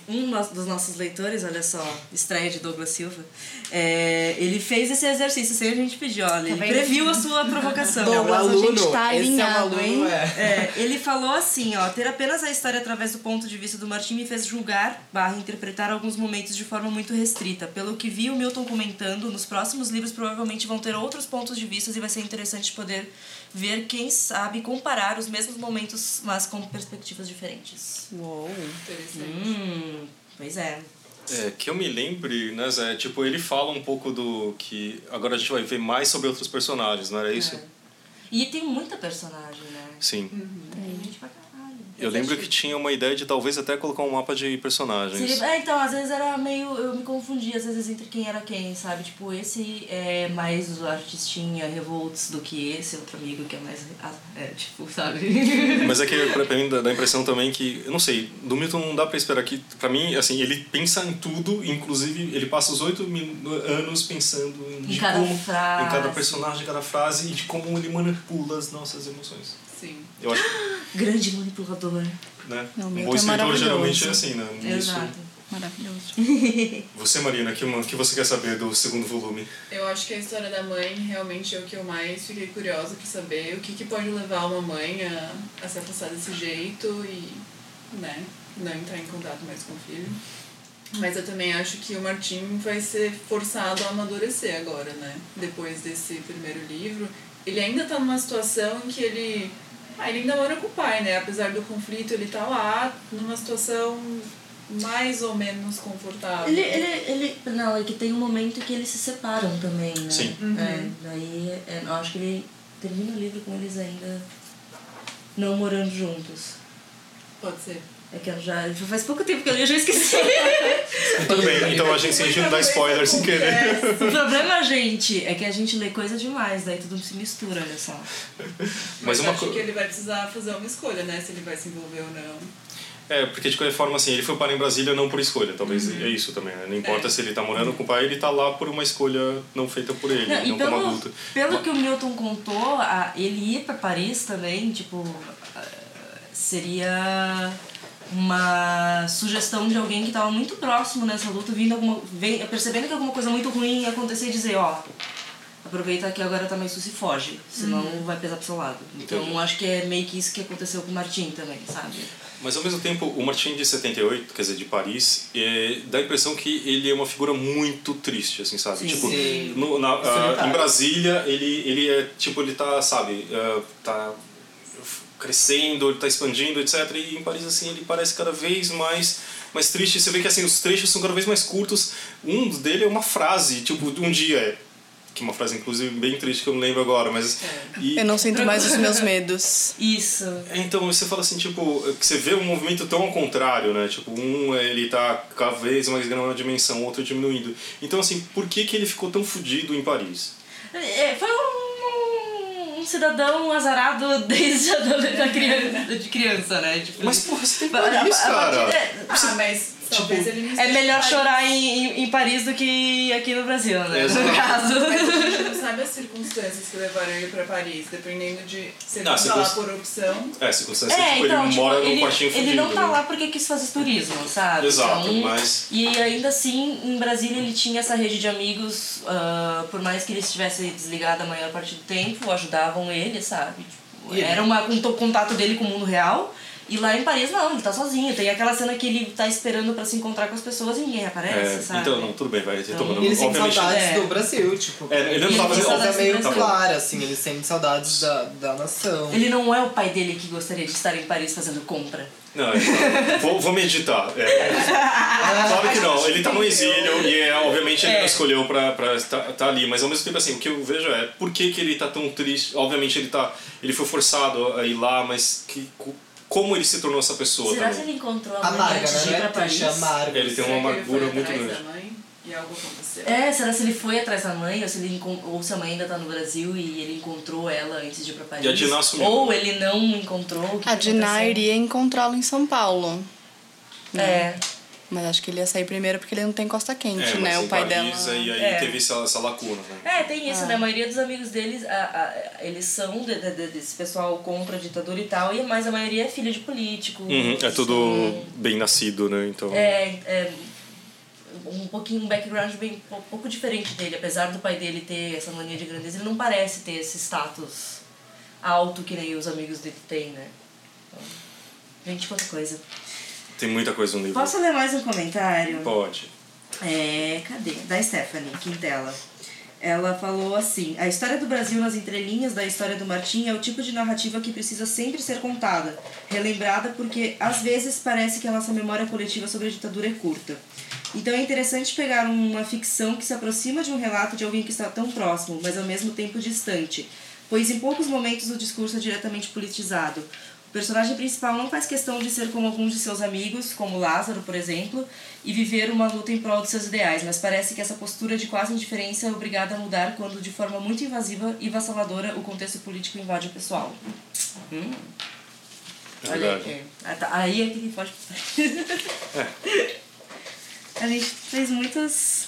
Um dos- nossos leitores, olha só, estreia de Douglas Silva, é, ele fez esse exercício sem a gente pedir, olha. ele vendo? previu a sua provocação. É Douglas, a aluno, gente tá esse é um alinhado, aluno, hein? é. É, ele falou assim, ó, ter apenas a história através do ponto de vista do Martim me fez julgar, barra interpretar alguns momentos de forma muito restrita. Pelo que vi o Milton comentando, nos próximos livros provavelmente vão ter outros pontos de vista e vai ser interessante poder ver, quem sabe, comparar os mesmos momentos, mas com perspectivas diferentes. Uou. Interessante. Hum, pois é. É, que eu me lembre, né, Zé? Tipo, ele fala um pouco do que. Agora a gente vai ver mais sobre outros personagens, não era isso? E tem muita personagem, né? Sim. Tem gente pra caralho. Eu lembro que tinha uma ideia de talvez até colocar um mapa de personagens. É, então, às vezes era meio. Eu me confundia, às vezes, entre quem era quem, sabe? Tipo, esse é mais o artistinha Revolts do que esse outro amigo que é mais. ah, É, tipo, sabe? Mas é que pra mim dá a impressão também que, eu não sei, do Milton não dá pra esperar que, pra mim, assim, ele pensa em tudo, inclusive ele passa os oito anos pensando em, de cada como, frase. em cada personagem, cada frase e de como ele manipula as nossas emoções. Sim. Eu acho, Grande manipulador. né? Não, um bom é escritor maravilhoso. geralmente é assim, né? Exato. Maravilhoso. Você, Marina, o que, que você quer saber do segundo volume? Eu acho que a história da mãe realmente é o que eu mais fiquei curiosa pra saber. O que, que pode levar uma mãe a, a se afastar desse jeito e, né, não entrar em contato mais com o filho. Mas eu também acho que o Martim vai ser forçado a amadurecer agora, né? Depois desse primeiro livro. Ele ainda tá numa situação em que ele. Ah, ele ainda mora com o pai, né? Apesar do conflito, ele tá lá numa situação mais ou menos confortável. Ele, ele, ele. Não, é que tem um momento que eles se separam também, né? Sim. É, daí é, eu acho que ele termina o livro com eles ainda não morando juntos. Pode ser. É que eu já. Faz pouco tempo que eu li, eu já esqueci. Tudo bem, então a gente não dar spoiler sem querer. o problema, gente, é que a gente lê coisa demais, daí tudo se mistura, olha só. Mas Mas uma acho co- que ele vai precisar fazer uma escolha, né? Se ele vai se envolver ou não. É, porque de qualquer forma, assim, ele foi para em Brasília não por escolha, talvez Uhum. é isso também, né? Não importa É. se ele tá morando com o pai, ele tá lá por uma escolha não feita por ele, Não, não, e como pelo, adulto. pelo que o Milton contou, a, ele ir pra Paris também, tipo, ah, seria uma sugestão de alguém que estava muito próximo nessa luta, vindo alguma, vem, percebendo que alguma coisa muito ruim ia acontecer e dizer, ó, aproveita que agora tá mais sucio e foge, senão vai pesar pro seu lado. Então Entendi. acho que é meio que isso que aconteceu com o Martim também, sabe? Mas ao mesmo tempo, o Martin de 78, quer dizer, de Paris, é, dá a impressão que ele é uma figura muito triste, assim, sabe? Sim. tipo, Sim. no- na- Solitário. em Brasília, ele, ele é, tipo, ele tá, sabe, ah, tá crescendo, ele tá expandindo, etc. E em Paris, assim, ele parece cada vez mais mais triste. Você vê que, assim, os trechos são cada vez mais curtos. Um dele é uma frase, tipo, um dia... Que é uma frase, inclusive, bem triste, que eu não lembro agora, mas... e- Eu não sinto mais os meus medos. Isso. é, Então, você fala assim, tipo, que você vê um movimento tão ao contrário, né? Tipo, um ele tá cada vez mais grande na dimensão, o outro diminuindo. Então, assim, por que, que ele ficou tão fudido em Paris? É, foi um, um cidadão azarado desde a da criança, de criança, né? Tipo, Mas, porra, você tem a- a- Paris, a partir cara. de- Ah, mas talvez ele É melhor Paris. chorar em, em, em Paris do que aqui no Brasil, né? Exato. No caso. Mas a gente não sabe as circunstâncias que levaram ele pra Paris, dependendo de se ele Não, tá lá por opção. É, circunstância, É, tipo, então, ele tipo, mora num ele, quartinho ele fudido. não tá né? lá porque quis fazer turismo, sabe? Exato, Então, mas- E ainda assim, em Brasília ele tinha essa rede de amigos, ah, por mais que ele estivesse desligado a maior parte do tempo, ajudavam ele, sabe? Tipo, E era uma, um to- contato dele com o mundo real. E lá em Paris, não, ele tá sozinho. Tem aquela cena que ele tá esperando pra se encontrar com as pessoas e ninguém aparece, É, sabe? então, não, tudo bem, vai retomando. E ele sente saudades é. do Brasil, tipo. É, ele não Ele tava fazendo. saudades Coisa meio clara, assim, ele sente saudades da, da nação. Ele não é o pai dele que gostaria de estar em Paris fazendo compra. Não, é, tá. vou, vou meditar. É, claro que não, ele tá no exílio e é, obviamente ele É. não escolheu pra, pra estar tá ali, mas ao mesmo tempo assim, o que eu vejo é por que, que ele tá tão triste. Obviamente ele tá. Ele foi forçado a ir lá, mas que, como ele se tornou essa pessoa Será que ele encontrou a mãe Amarga, antes de ir né? pra é Paris? amarga. Ele tem uma que ele amargura foi muito atrás grande. da mãe e algo aconteceu? É, será se ele foi atrás da mãe ou se, ele encon- ou se a mãe ainda tá no Brasil e ele encontrou ela antes de ir pra Paris? E a Diná sumiu. Ou ele não encontrou. o que A que Diná aconteceu? iria encontrá-lo em São Paulo. É. Mas acho que ele ia sair primeiro porque ele não tem costa quente, É, né? O pai Paris, dela. E aí É. teve essa, essa lacuna, né? É, tem isso, né? A maioria dos amigos deles, a, a- eles são de- de- de- desse pessoal contra a ditadura e tal, e mas a maioria é filho de político. Uhum, é tudo bem nascido, né? Então. É, é um pouquinho um background bem um pouco diferente dele, apesar do pai dele ter essa mania de grandeza, ele não parece ter esse status alto que nem os amigos dele têm, né? Então, gente, quanta coisa. Tem muita coisa no livro. Posso ler mais um comentário? Pode. É, cadê? Da Stephanie Quintela. Ela falou assim: a história do Brasil nas entrelinhas da história do Martim é o tipo de narrativa que precisa sempre ser contada, relembrada, porque às vezes parece que a nossa memória coletiva sobre a ditadura é curta. Então é interessante pegar uma ficção que se aproxima de um relato de alguém que está tão próximo, mas ao mesmo tempo distante, pois em poucos momentos o discurso é diretamente politizado. O personagem principal não faz questão de ser como alguns de seus amigos, como Lázaro, por exemplo, e viver uma luta em prol de seus ideais, mas parece que essa postura de quase indiferença é obrigada a mudar quando, de forma muito invasiva e vassaladora, o contexto político invade o pessoal. Hum. É Olha verdade. aí. Ah, tá. Aí é que ele pode. A gente fez muitas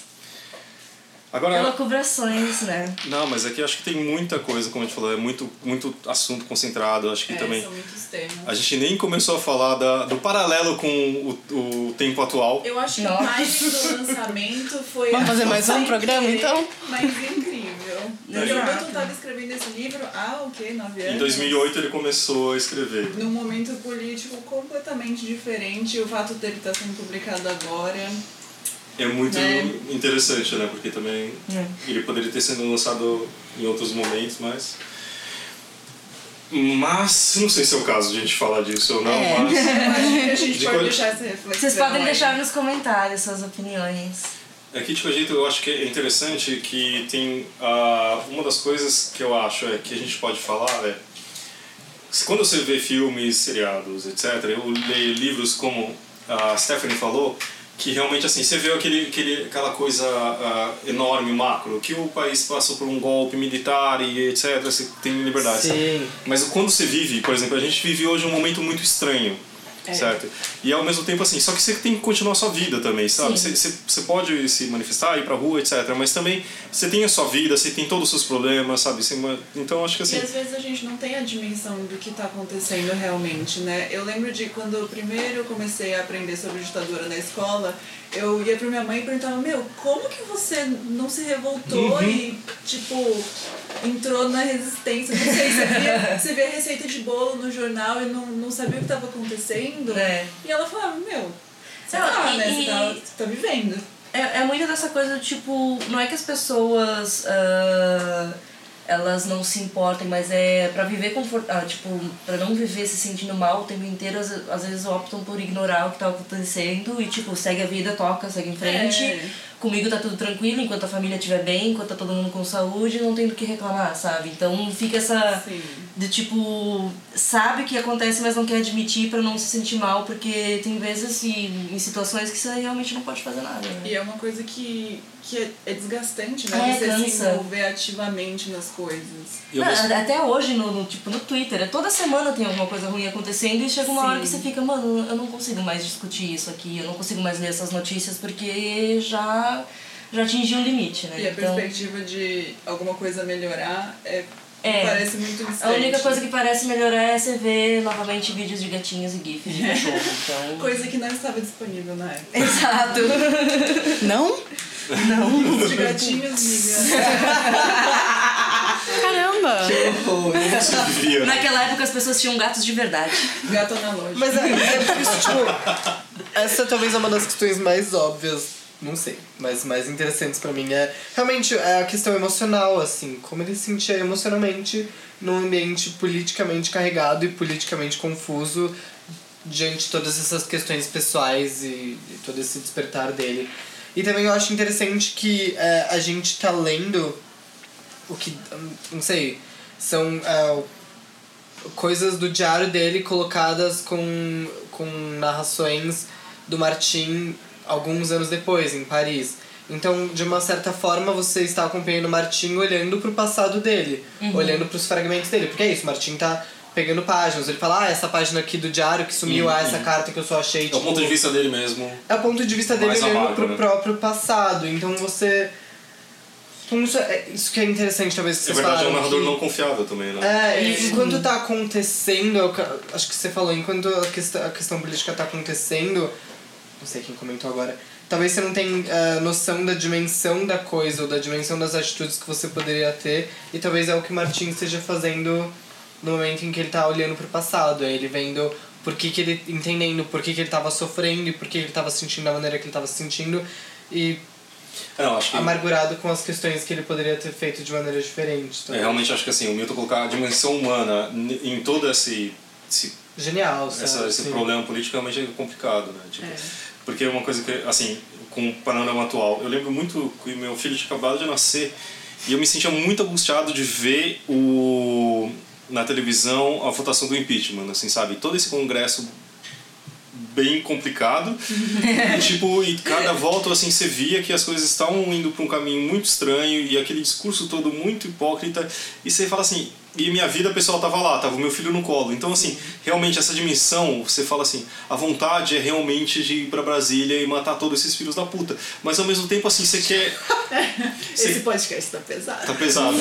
Agora. elucubrações, né? Não, mas aqui eu acho que tem muita coisa, como a gente falou, é muito, muito assunto concentrado. Acho que É, também. são muitos temas. A gente nem começou a falar da, do paralelo com o, o tempo atual. Eu acho que Nossa. o timing do lançamento foi. Vamos fazer mais um programa, querer, então? Mas incrível. Porque o Exato. Milton estava escrevendo esse livro há o quê? Nove anos? Em 2008 ele começou a escrever. Num momento político completamente diferente. O fato dele estar sendo publicado agora. É muito Né? interessante, né? Porque também ele poderia ter sido lançado em outros momentos, mas. Mas não sei se é o caso de a gente falar disso ou não, É. mas. A gente De pode qual- deixar essa reflexão. Vocês podem aí. deixar nos comentários suas opiniões. Aqui de qualquer jeito eu acho que é interessante que tem ah, uma das coisas que eu acho é que a gente pode falar é quando você vê filmes, seriados, etc. Eu leio livros como a Stephanie falou que realmente assim você vê aquele, aquele aquela coisa ah, enorme macro que o país passou por um golpe militar e etc. Você tem liberdade. Sim. Mas quando você vive, por exemplo, a gente vive hoje um momento muito estranho. Certo? E ao mesmo tempo assim, só que você tem que continuar a sua vida também, sabe? Você, você, você pode se manifestar, ir pra rua, etc. Mas também você tem a sua vida, você tem todos os seus problemas, sabe? Você, então acho que assim. E às vezes a gente não tem a dimensão do que está acontecendo realmente, né? Eu lembro de quando primeiro eu comecei a aprender sobre ditadura na escola, eu ia pra minha mãe e perguntava, meu, como que você não se revoltou e, tipo, entrou na resistência? Não sei, você via, você via receita de bolo no jornal e não, não sabia o que estava acontecendo. É. E ela falava, meu, sei lá, e- né? Você tá, tá vivendo. É, é muito dessa coisa tipo, não é que as pessoas ah, elas não se importem, mas é pra viver confort, ah, tipo, para não viver se sentindo mal o tempo inteiro, às, às vezes optam por ignorar o que tá acontecendo e tipo, segue a vida, toca, segue em frente. É. comigo tá tudo tranquilo, enquanto a família estiver bem, enquanto tá todo mundo com saúde, não tem do que reclamar, sabe? Então fica essa. Sim. De tipo, sabe o que acontece, mas não quer admitir pra não se sentir mal, porque tem vezes e em situações que você realmente não pode fazer nada. Né? E é uma coisa que, que é, é desgastante, É, né? Você se cansa. envolver ativamente nas coisas. Eu Não, até hoje, no, no, tipo, no Twitter, é toda semana tem alguma coisa ruim acontecendo e chega uma Sim. hora que você fica, mano, eu não consigo mais discutir isso aqui, eu não consigo mais ler essas notícias porque já, já atingi um limite, né? E a Então, perspectiva de alguma coisa melhorar é, É. parece muito distante. a única coisa que parece melhorar é você ver novamente vídeos de gatinhos e gifs de cachorro. Então... Coisa que não estava disponível na época. Exato. Não? Os de gatinhos, amiga. Caramba! Você vivia. Naquela época as pessoas tinham gatos de verdade. Gato analógico. Mas é, é por isso, tipo, essa talvez é uma das questões mais óbvias, não sei, mas mais interessantes pra mim é realmente é a questão emocional, assim, como ele se sentia emocionalmente num ambiente politicamente carregado e politicamente confuso diante de todas essas questões pessoais e, e todo esse despertar dele. E também eu acho interessante que é, a gente tá lendo o que, não sei, são é, coisas do diário dele colocadas com, com narrações do Martin alguns anos depois, em Paris. Então, de uma certa forma, você está acompanhando o Martin olhando pro passado dele, olhando pros fragmentos dele. Porque é isso, o Martin tá pegando páginas. Ele fala, ah, essa página aqui do diário que sumiu, Uhum. ah, essa carta que eu só achei. É o ponto de vista dele mesmo. É o ponto de vista dele amargo, pro né? próprio passado. Então você. Então, isso, é, isso que é interessante, talvez, que Na vocês verdade, é um narrador que- não confiável também, né? é, e enquanto tá acontecendo, é acho que você falou, enquanto a questão, a questão política tá acontecendo, não sei quem comentou agora, talvez você não tenha eh, noção da dimensão da coisa ou da dimensão das atitudes que você poderia ter, e talvez é o que o Martin esteja fazendo no momento em que ele tá olhando pro passado, é ele vendo por que, que ele, entendendo por que, que ele tava sofrendo e por que ele tava se sentindo da maneira que ele tava se sentindo, e É, não, acho que. amargurado com as questões que ele poderia ter feito de maneira diferente. É, também. realmente acho que assim, o Milton colocar a dimensão humana em todo esse, esse, Genial, sabe? essa, esse Sim. problema político realmente é complicado, né? Tipo, É. Porque é uma coisa que, assim, com o panorama atual, eu lembro muito que meu filho tinha acabado de nascer e eu me sentia muito angustiado de ver o na televisão a votação do impeachment, assim, sabe? Todo esse congresso bem complicado. e, tipo, e cada volta assim você via que as coisas estavam indo para um caminho muito estranho e aquele discurso todo muito hipócrita e você fala assim, e minha vida, o pessoal tava lá, tava o meu filho no colo. Então, assim, realmente essa dimensão, você fala assim, a vontade é realmente de ir pra Brasília e matar todos esses filhos da puta. Mas ao mesmo tempo, assim, você quer. Esse Você podcast tá pesado. Tá pesado.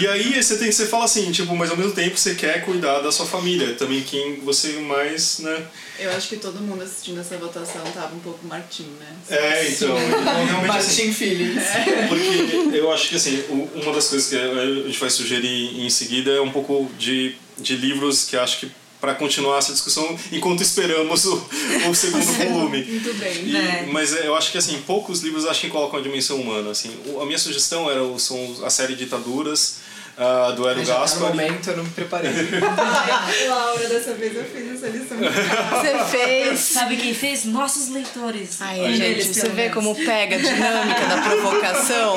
E aí você tem você fala assim, tipo, mas ao mesmo tempo você quer cuidar da sua família, também quem você mais, né? Eu acho que todo mundo assistindo essa votação tava um pouco Martim, né? É, então, então realmente assim, Martin Feelings. porque eu acho que assim, uma das coisas que a gente vai sugerir em seguida é um pouco de, de livros que acho que para continuar essa discussão enquanto esperamos o, o segundo volume. Muito bem. E- É. Mas é, eu acho que assim, poucos livros acho que colocam a dimensão humana. Assim. O- a minha sugestão era o- são a série Ditaduras, ah, do Hélio Já tá no Gaspar. momento, eu não me preparei. Ai, Laura, dessa vez eu fiz essa lição. Você fez. Sabe quem fez? Nossos leitores. Ai, Olha gente, eles, você vê menos. como pega a dinâmica da provocação.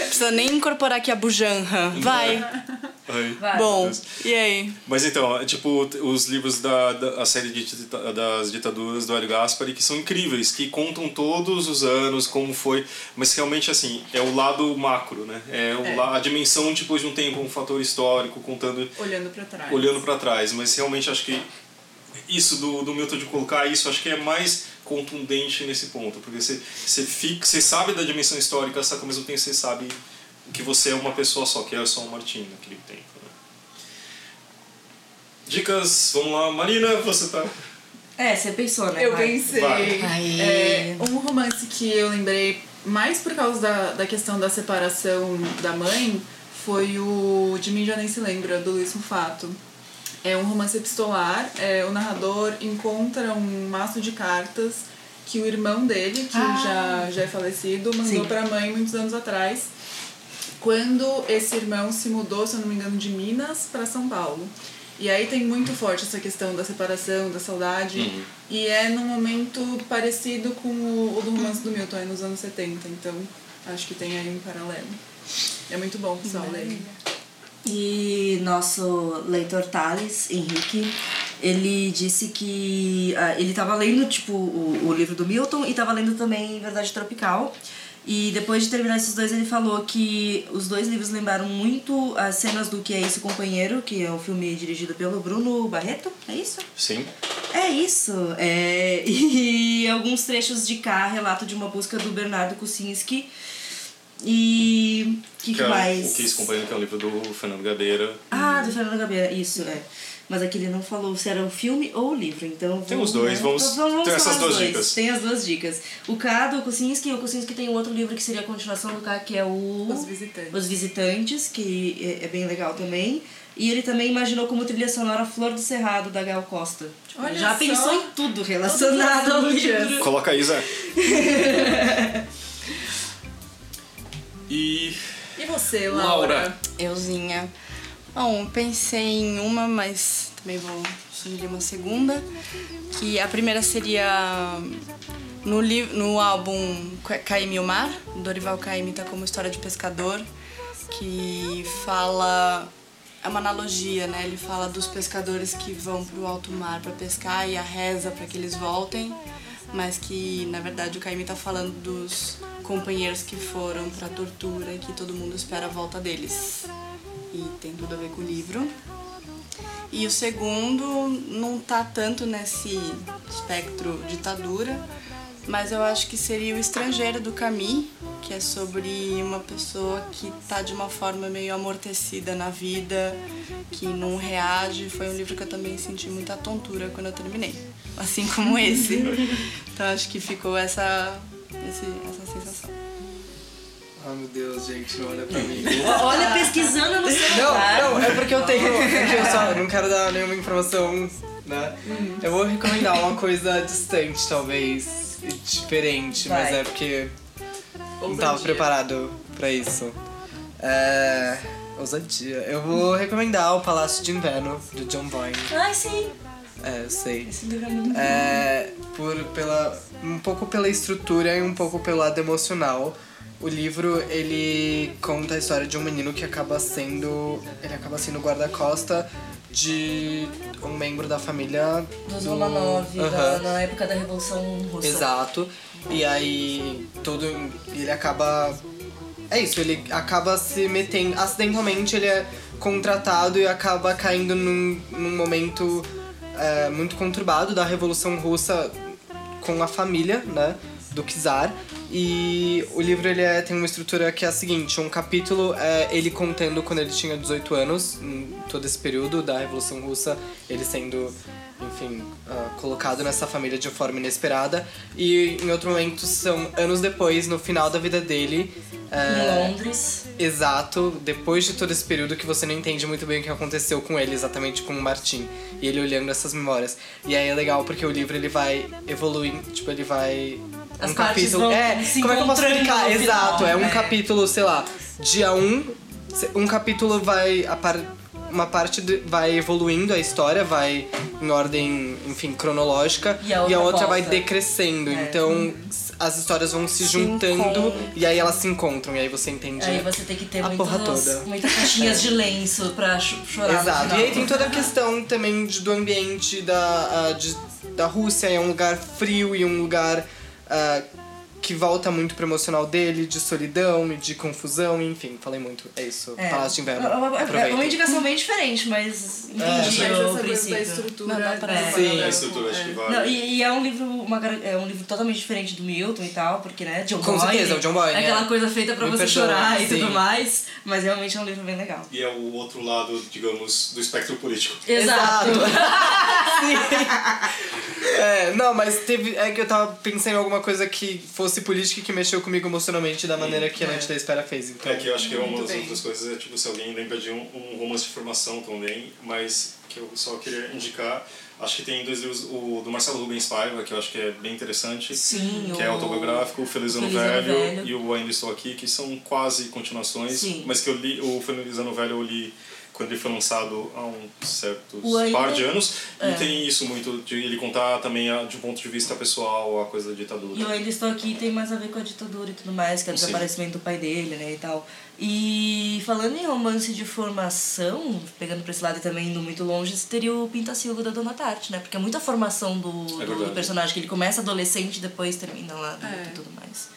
Precisa nem incorporar aqui a bujanra. Vai. Ai. Vai. Bom, e aí? Mas então, é tipo, os livros da, da a série de das ditaduras do Hélio Gaspari, que são incríveis, que contam todos os anos como foi, mas realmente, assim, é o lado macro, né? É, o É. a dimensão, depois de um tempo, um fator histórico, contando, Olhando pra trás. olhando para trás. Mas realmente acho que isso do, do Milton de colocar isso, acho que é mais contundente nesse ponto, porque você, você, fica, você sabe da dimensão histórica, só que ao mesmo tempo você sabe que você é uma pessoa só, que é só o Martim naquele tempo. Né? Dicas, vamos lá. Marina, você tá. É, você pensou, né? Eu Vai. pensei. É, um romance que eu lembrei mais por causa da, da questão da separação da mãe foi o De Mim Já Nem Se Lembra, do Luiz Rufato. É um romance epistolar. É, o narrador encontra um maço de cartas que o irmão dele, que já, já é falecido, mandou Sim. para a mãe muitos anos atrás. Quando esse irmão se mudou, se eu não me engano, de Minas para São Paulo. E aí tem muito forte essa questão da separação, da saudade. E é num momento parecido com o, o do romance do Milton, é nos anos 70. Então acho que tem aí um paralelo. É muito bom, pessoal, lerem. E nosso leitor Thales, Henrique, ele disse que ah, ele estava lendo tipo o, o livro do Milton e estava lendo também Verdade Tropical. E depois de terminar esses dois, ele falou que os dois livros lembraram muito as cenas do Que é Isso Companheiro, que é um filme dirigido pelo Bruno Barreto, é isso? Sim. É isso. É, e alguns trechos de cá, relato de uma busca do Bernardo Kucinski. E. O que, que é mais? O que esse companheiro que é um livro do Fernando Gabeira. Ah, do Fernando Gabeira, isso, é. Mas aqui ele não falou se era o filme ou o livro, então... Tem vamos, os dois, né? vamos- Então, vamos tem essas falar duas os dois. dicas. Tem as duas dicas. O K do Kucinski, o Kucinski tem um outro livro que seria a continuação do K, que é o... Os Visitantes. Os Visitantes, que é, é bem legal também. E ele também imaginou como trilha sonora Flor do Cerrado, da Gal Costa. Tipo, Olha Já só. pensou em tudo relacionado ao livro. Coloca aí, Zé. e. E você, Laura? Laura? Euzinha. Bom, pensei em uma, mas também vou sugerir uma segunda. Que a primeira seria no, li no álbum Caime o Mar, Dorival Caymmi tá como história de pescador, que fala é uma analogia, né? Ele fala dos pescadores que vão pro alto mar para pescar e a reza para que eles voltem, mas que na verdade o Caymmi tá falando dos companheiros que foram pra tortura e que todo mundo espera a volta deles. E tem tudo a ver com o livro. E o segundo não tá tanto nesse espectro ditadura, mas eu acho que seria o Estrangeiro do Camus, que é sobre uma pessoa que tá de uma forma meio amortecida na vida, que não reage. Foi um livro que eu também senti muita tontura quando eu terminei, assim como esse. Então acho que ficou essa, esse, essa sensação. Ai meu Deus, gente, não olha pra mim. Olha, pesquisando no Não, celular. não, é porque eu tenho. eu só não quero dar nenhuma informação, né? Eu vou recomendar uma coisa distante, talvez, diferente, mas Vai. é porque não tava preparado pra isso. É. Ousadia. Eu vou recomendar O Palácio de Inverno, do John Boyne. Ai, sim. É, eu sei. Esse livro é muito É, por, pela, um pouco pela estrutura e um pouco pelo lado emocional. O livro, ele conta a história de um menino que acaba sendo... Ele acaba sendo guarda-costa de um membro da família... Dos do- Romanov, da- Aham. na época da Revolução Russa. Exato. E aí, todo... Ele acaba... É isso, ele acaba se metendo... Acidentalmente, ele é contratado e acaba caindo num, num momento é, muito conturbado da Revolução Russa com a família, né? Do Czar. E o livro ele é- tem uma estrutura que é a seguinte: um capítulo é ele contando quando ele tinha 18 anos, em todo esse período da Revolução Russa, ele sendo, enfim, ah, colocado nessa família de forma inesperada. E em outro momento são anos depois, no final da vida dele. Em é, Londres. Exato, depois de todo esse período que você não entende muito bem o que aconteceu com ele, exatamente com o Martin. E ele olhando essas memórias. E aí é legal porque o livro ele vai evoluindo, tipo, ele vai. As um capítulo. é, como é que eu posso explicar? final, Exato, é um né? capítulo, sei lá, dia 1, um, um capítulo vai. A par, uma parte de- vai evoluindo a história, vai em ordem, enfim, cronológica, E a outra vai volta. decrescendo. É. Então as histórias vão se, Se juntando encontram. e aí elas se encontram, e aí você entende. Aí você tem que ter a porra muitas, toda. muitas caixinhas de lenço pra cho- chorar. Exato. E aí tem toda a questão também de- do ambiente da, ah, de- da Rússia, é um lugar frio e um lugar ah, que volta muito pro emocional dele, de solidão e de confusão, enfim, falei muito. É isso. É. Palácio de Inverno. É uma- É uma Aproveita. indicação bem diferente, mas entendi É, Mas o essa coisa da estrutura. Não, pra- Sim, A estrutura acho que vale. Não, e, e é um livro, uma, é um livro totalmente diferente do Milton e tal, porque, né, John Com Boyne, certeza, o John Boyne, É aquela é. coisa feita pra você chorar e sim. tudo mais, mas realmente é um livro bem legal. E é o outro lado, digamos, do espectro político. Exato. É, não, mas teve. É que eu tava pensando em alguma coisa que fosse política e que mexeu comigo emocionalmente da maneira que a Noite da Espera fez. Então. É que eu acho que é uma das bem. outras coisas é tipo se alguém lembra de um, um romance de formação também, mas que eu só queria indicar. Acho que tem dois livros, o do Marcelo Rubens Paiva, que eu acho que é bem interessante. Sim, Que é autobiográfico, o Feliz Ano Feliz Ano Velho, Velho. e o Ainda Estou Aqui, que são quase continuações, Sim. mas que eu li, o Feliz Ano Velho eu li quando ele foi lançado há um certos O par de anos. É. E tem isso muito de ele contar também a- de um ponto de vista pessoal a coisa da ditadura. E eu ainda estou aqui tem mais a ver com a ditadura e tudo mais, que é o Sim. desaparecimento do pai dele, né, e tal. E falando em romance de formação, pegando pra esse lado e também indo muito longe, teria o Pintacilgo da Dona Tarte, né? Porque é muita formação do, É do, do personagem, que ele começa adolescente e depois termina lá É. e tudo mais.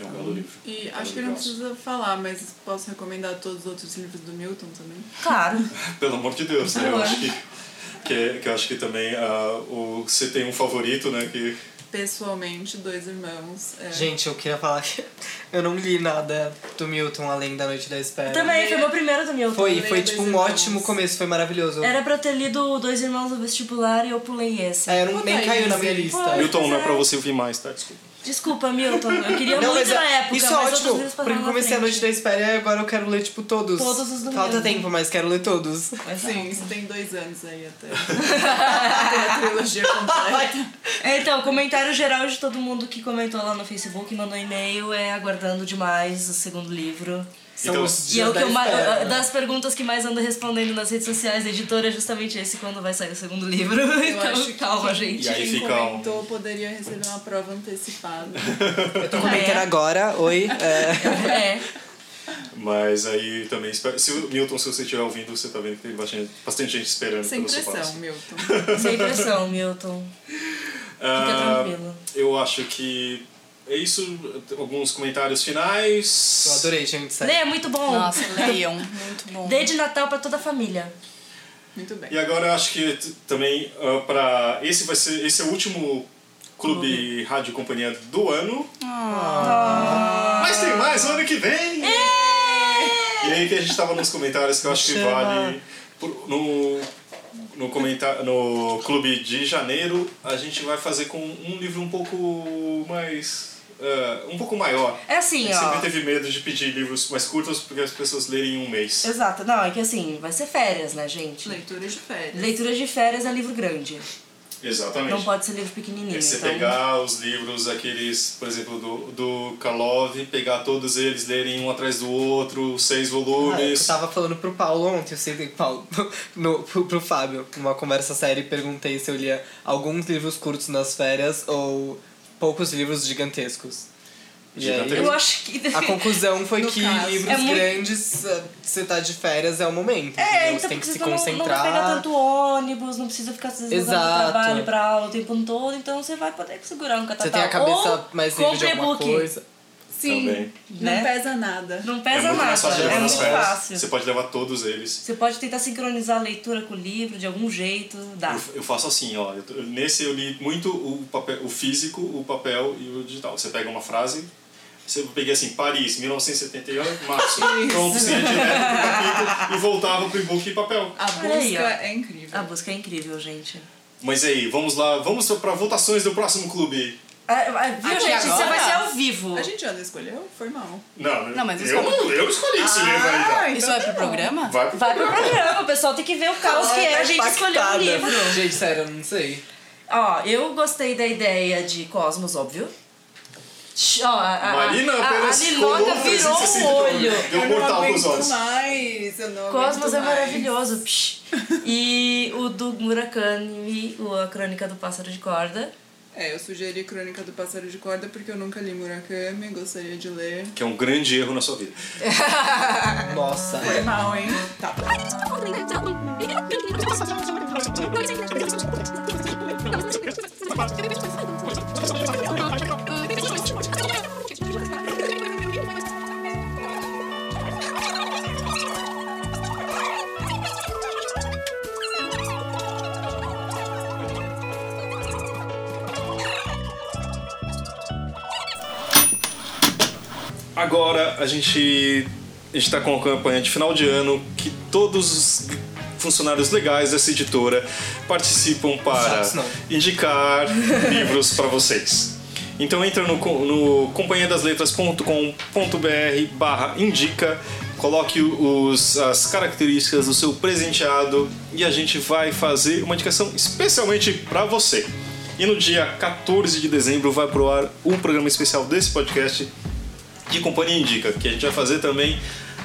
É um belo livro. E É acho que não precisa falar, mas posso recomendar todos os outros livros do Milton também. Claro. Pelo amor de Deus, né? Eu acho que, que, é- que eu acho que também ah, o, você tem um favorito, né? Que Pessoalmente, Dois Irmãos. É, Gente, eu queria falar que eu não li nada do Milton além da Noite da Espera. Também, foi meu primeiro do Milton. Foi, foi tipo um Irmãos. ótimo começo, foi maravilhoso. Era pra eu ter lido Dois Irmãos do Vestibular e eu pulei esse. É, eu não, nem caiu na minha lista. Foi. Milton não é pra você ouvir mais, tá? Desculpa. Desculpa, Milton. Eu queria Não, muito mas na é- época, isso é mas ótimo, porque comecei a Noite da Espera e agora eu quero ler, tipo, todos. Todos os do Falta Milton. tempo, mas quero ler todos. Exato. Sim, isso tem dois anos aí até. A trilogia completa. É, Então, comentário geral de todo mundo que comentou lá no Facebook, mandou e-mail, é aguardando demais o segundo livro. São Então- os E é o que eu mais, espera. das perguntas que mais ando respondendo nas redes sociais da editora é justamente esse quando vai sair o segundo livro. Eu então, acho que calma, quem, gente. E aí quem fica um- comentou poderia receber uma prova antecipada. Eu tô comentando É. agora, oi. é, É. Mas aí também, espero- se o Milton, se você estiver ouvindo, você tá vendo que tem bastante, bastante gente esperando Sem pelo seu pressão, passo. Milton. Sem pressão, Milton. Ah, tranquilo. Eu acho que é isso. Alguns comentários finais. eu adorei, gente. sério. Lê, é muito bom. Nossa, leiam. Muito bom. Dê de Natal pra toda a família. Muito bem. E agora eu acho que também ah, para esse vai ser esse é o último clube rádio companhia do ano. Mas tem mais o ano que vem. E aí que a gente tava nos comentários que eu acho que Chama. vale no no comentário no clube de janeiro a gente vai fazer com um livro um pouco mais ah, um pouco maior. É assim, ó. sempre teve medo de pedir livros mais curtos porque as pessoas lerem em um mês. Exato. Não, é que assim, vai ser férias, né, gente? Leitura de férias. Leitura de férias é livro grande. Exatamente. Não pode ser livro pequenininho. É você então... pegar os livros, aqueles, por exemplo, do, do Karlov, pegar todos eles, lerem um atrás do outro, seis Ah, eu volumes. tava falando pro Paulo ontem, eu sei que Paulo, no, pro, pro Fábio, numa conversa séria, e perguntei se eu lia alguns livros curtos nas férias ou poucos livros gigantescos. E aí, Gigantesco? Eu acho que. a conclusão foi que caso. livros É muito- grandes, você tá de férias, é o momento. É, então você tem que se não- concentrar. Não vai pegar tanto ônibus, não precisa ficar se deslocando trabalho pra aula o tempo todo, então você vai poder segurar um catatau. Você tem a cabeça Ou mais livre de alguma e-book. coisa. Sim, Também. não Né? pesa nada. Não É pesa mais nada, é muito férias. fácil. Você pode levar todos eles. Você pode tentar sincronizar a leitura com o livro de algum jeito, dá. Eu, eu faço assim, ó. eu nesse eu li muito o, papel, o físico, o papel e o digital. Você pega uma frase, você eu peguei assim, Paris, 1978, março. Pronto, você ia direto pro capítulo e voltava pro e-book e papel. A busca aí, é incrível. A busca é incrível, gente. Mas aí, vamos lá, vamos para votações do próximo clube. Ah, ah, viu, gente? Você agora? vai ser ao vivo. A gente já escolheu? Foi mal. Não, Não, mas eu, escolhe. eu escolhi esse livro aí. tá? Isso vai pro programa? Vai pro Vai pro programa, o pessoal tem que ver o caos que é a gente escolher um Impactada. livro. Gente, sério, eu não sei. Ó, eu gostei da ideia de Cosmos, óbvio. Ó, a, a, Marina a, a, a colou virou 360 um olho. Deu eu mortal não pros aguento olhos. mais. Eu não Cosmos é mais. maravilhoso. E o do Murakami, o A Crônica do Pássaro de Corda. É, eu sugeri Crônica do Pássaro de Corda porque eu nunca li Murakami, gostaria de ler. Que é um grande erro na sua vida. Nossa. Foi mal, hein? Tá. Agora a gente está com a campanha de final de ano que todos os funcionários legais dessa editora participam para indicar livros para vocês. Então entra no, no companhiadasletras.com.br barra indica, coloque os, as características do seu presenteado e a gente vai fazer uma indicação especialmente para você. E no dia 14 de dezembro vai pro ar um programa especial desse podcast de Companhia Indica, que a gente vai fazer também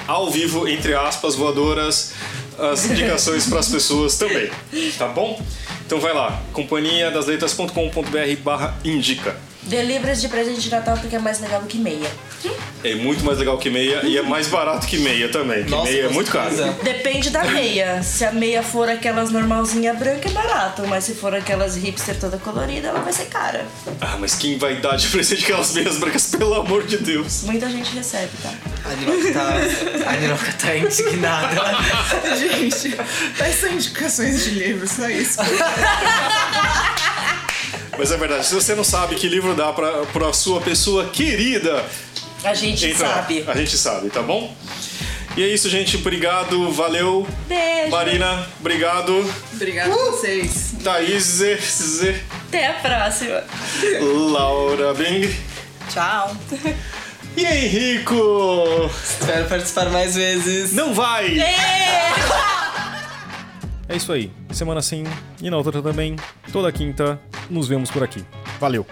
ao vivo, entre aspas, voadoras, as indicações para as pessoas também, tá bom? Então vai lá, companhia das letras.com.br barra indica. Dê livros de presente de Natal porque é mais legal do que meia. É muito mais legal que meia e é mais barato que meia também, que Nossa, meia é com muito caro. certeza. Depende da meia. Se a meia for aquelas normalzinha branca, é barato. Mas se for aquelas hipster toda colorida, ela vai ser cara. Ah, mas quem vai dar de presente aquelas meias brancas, pelo amor de Deus? Muita gente recebe, tá? A Niroca tá, a Niroca tá indignada. Gente, peçam indicações de livros, só isso. Mas é verdade, se você não sabe que livro dá pra, pra sua pessoa querida, A gente lá. sabe. A gente sabe, tá bom? E é isso, gente. Obrigado, valeu. Beijo. Marina, obrigado. Obrigada a vocês. Thaís, Zê, Zê, Até a próxima. Laura Bing Tchau. e Henrico. Espero participar mais vezes. Não vai! É isso aí. Semana sim e na outra também. Toda quinta nos vemos por aqui. Valeu!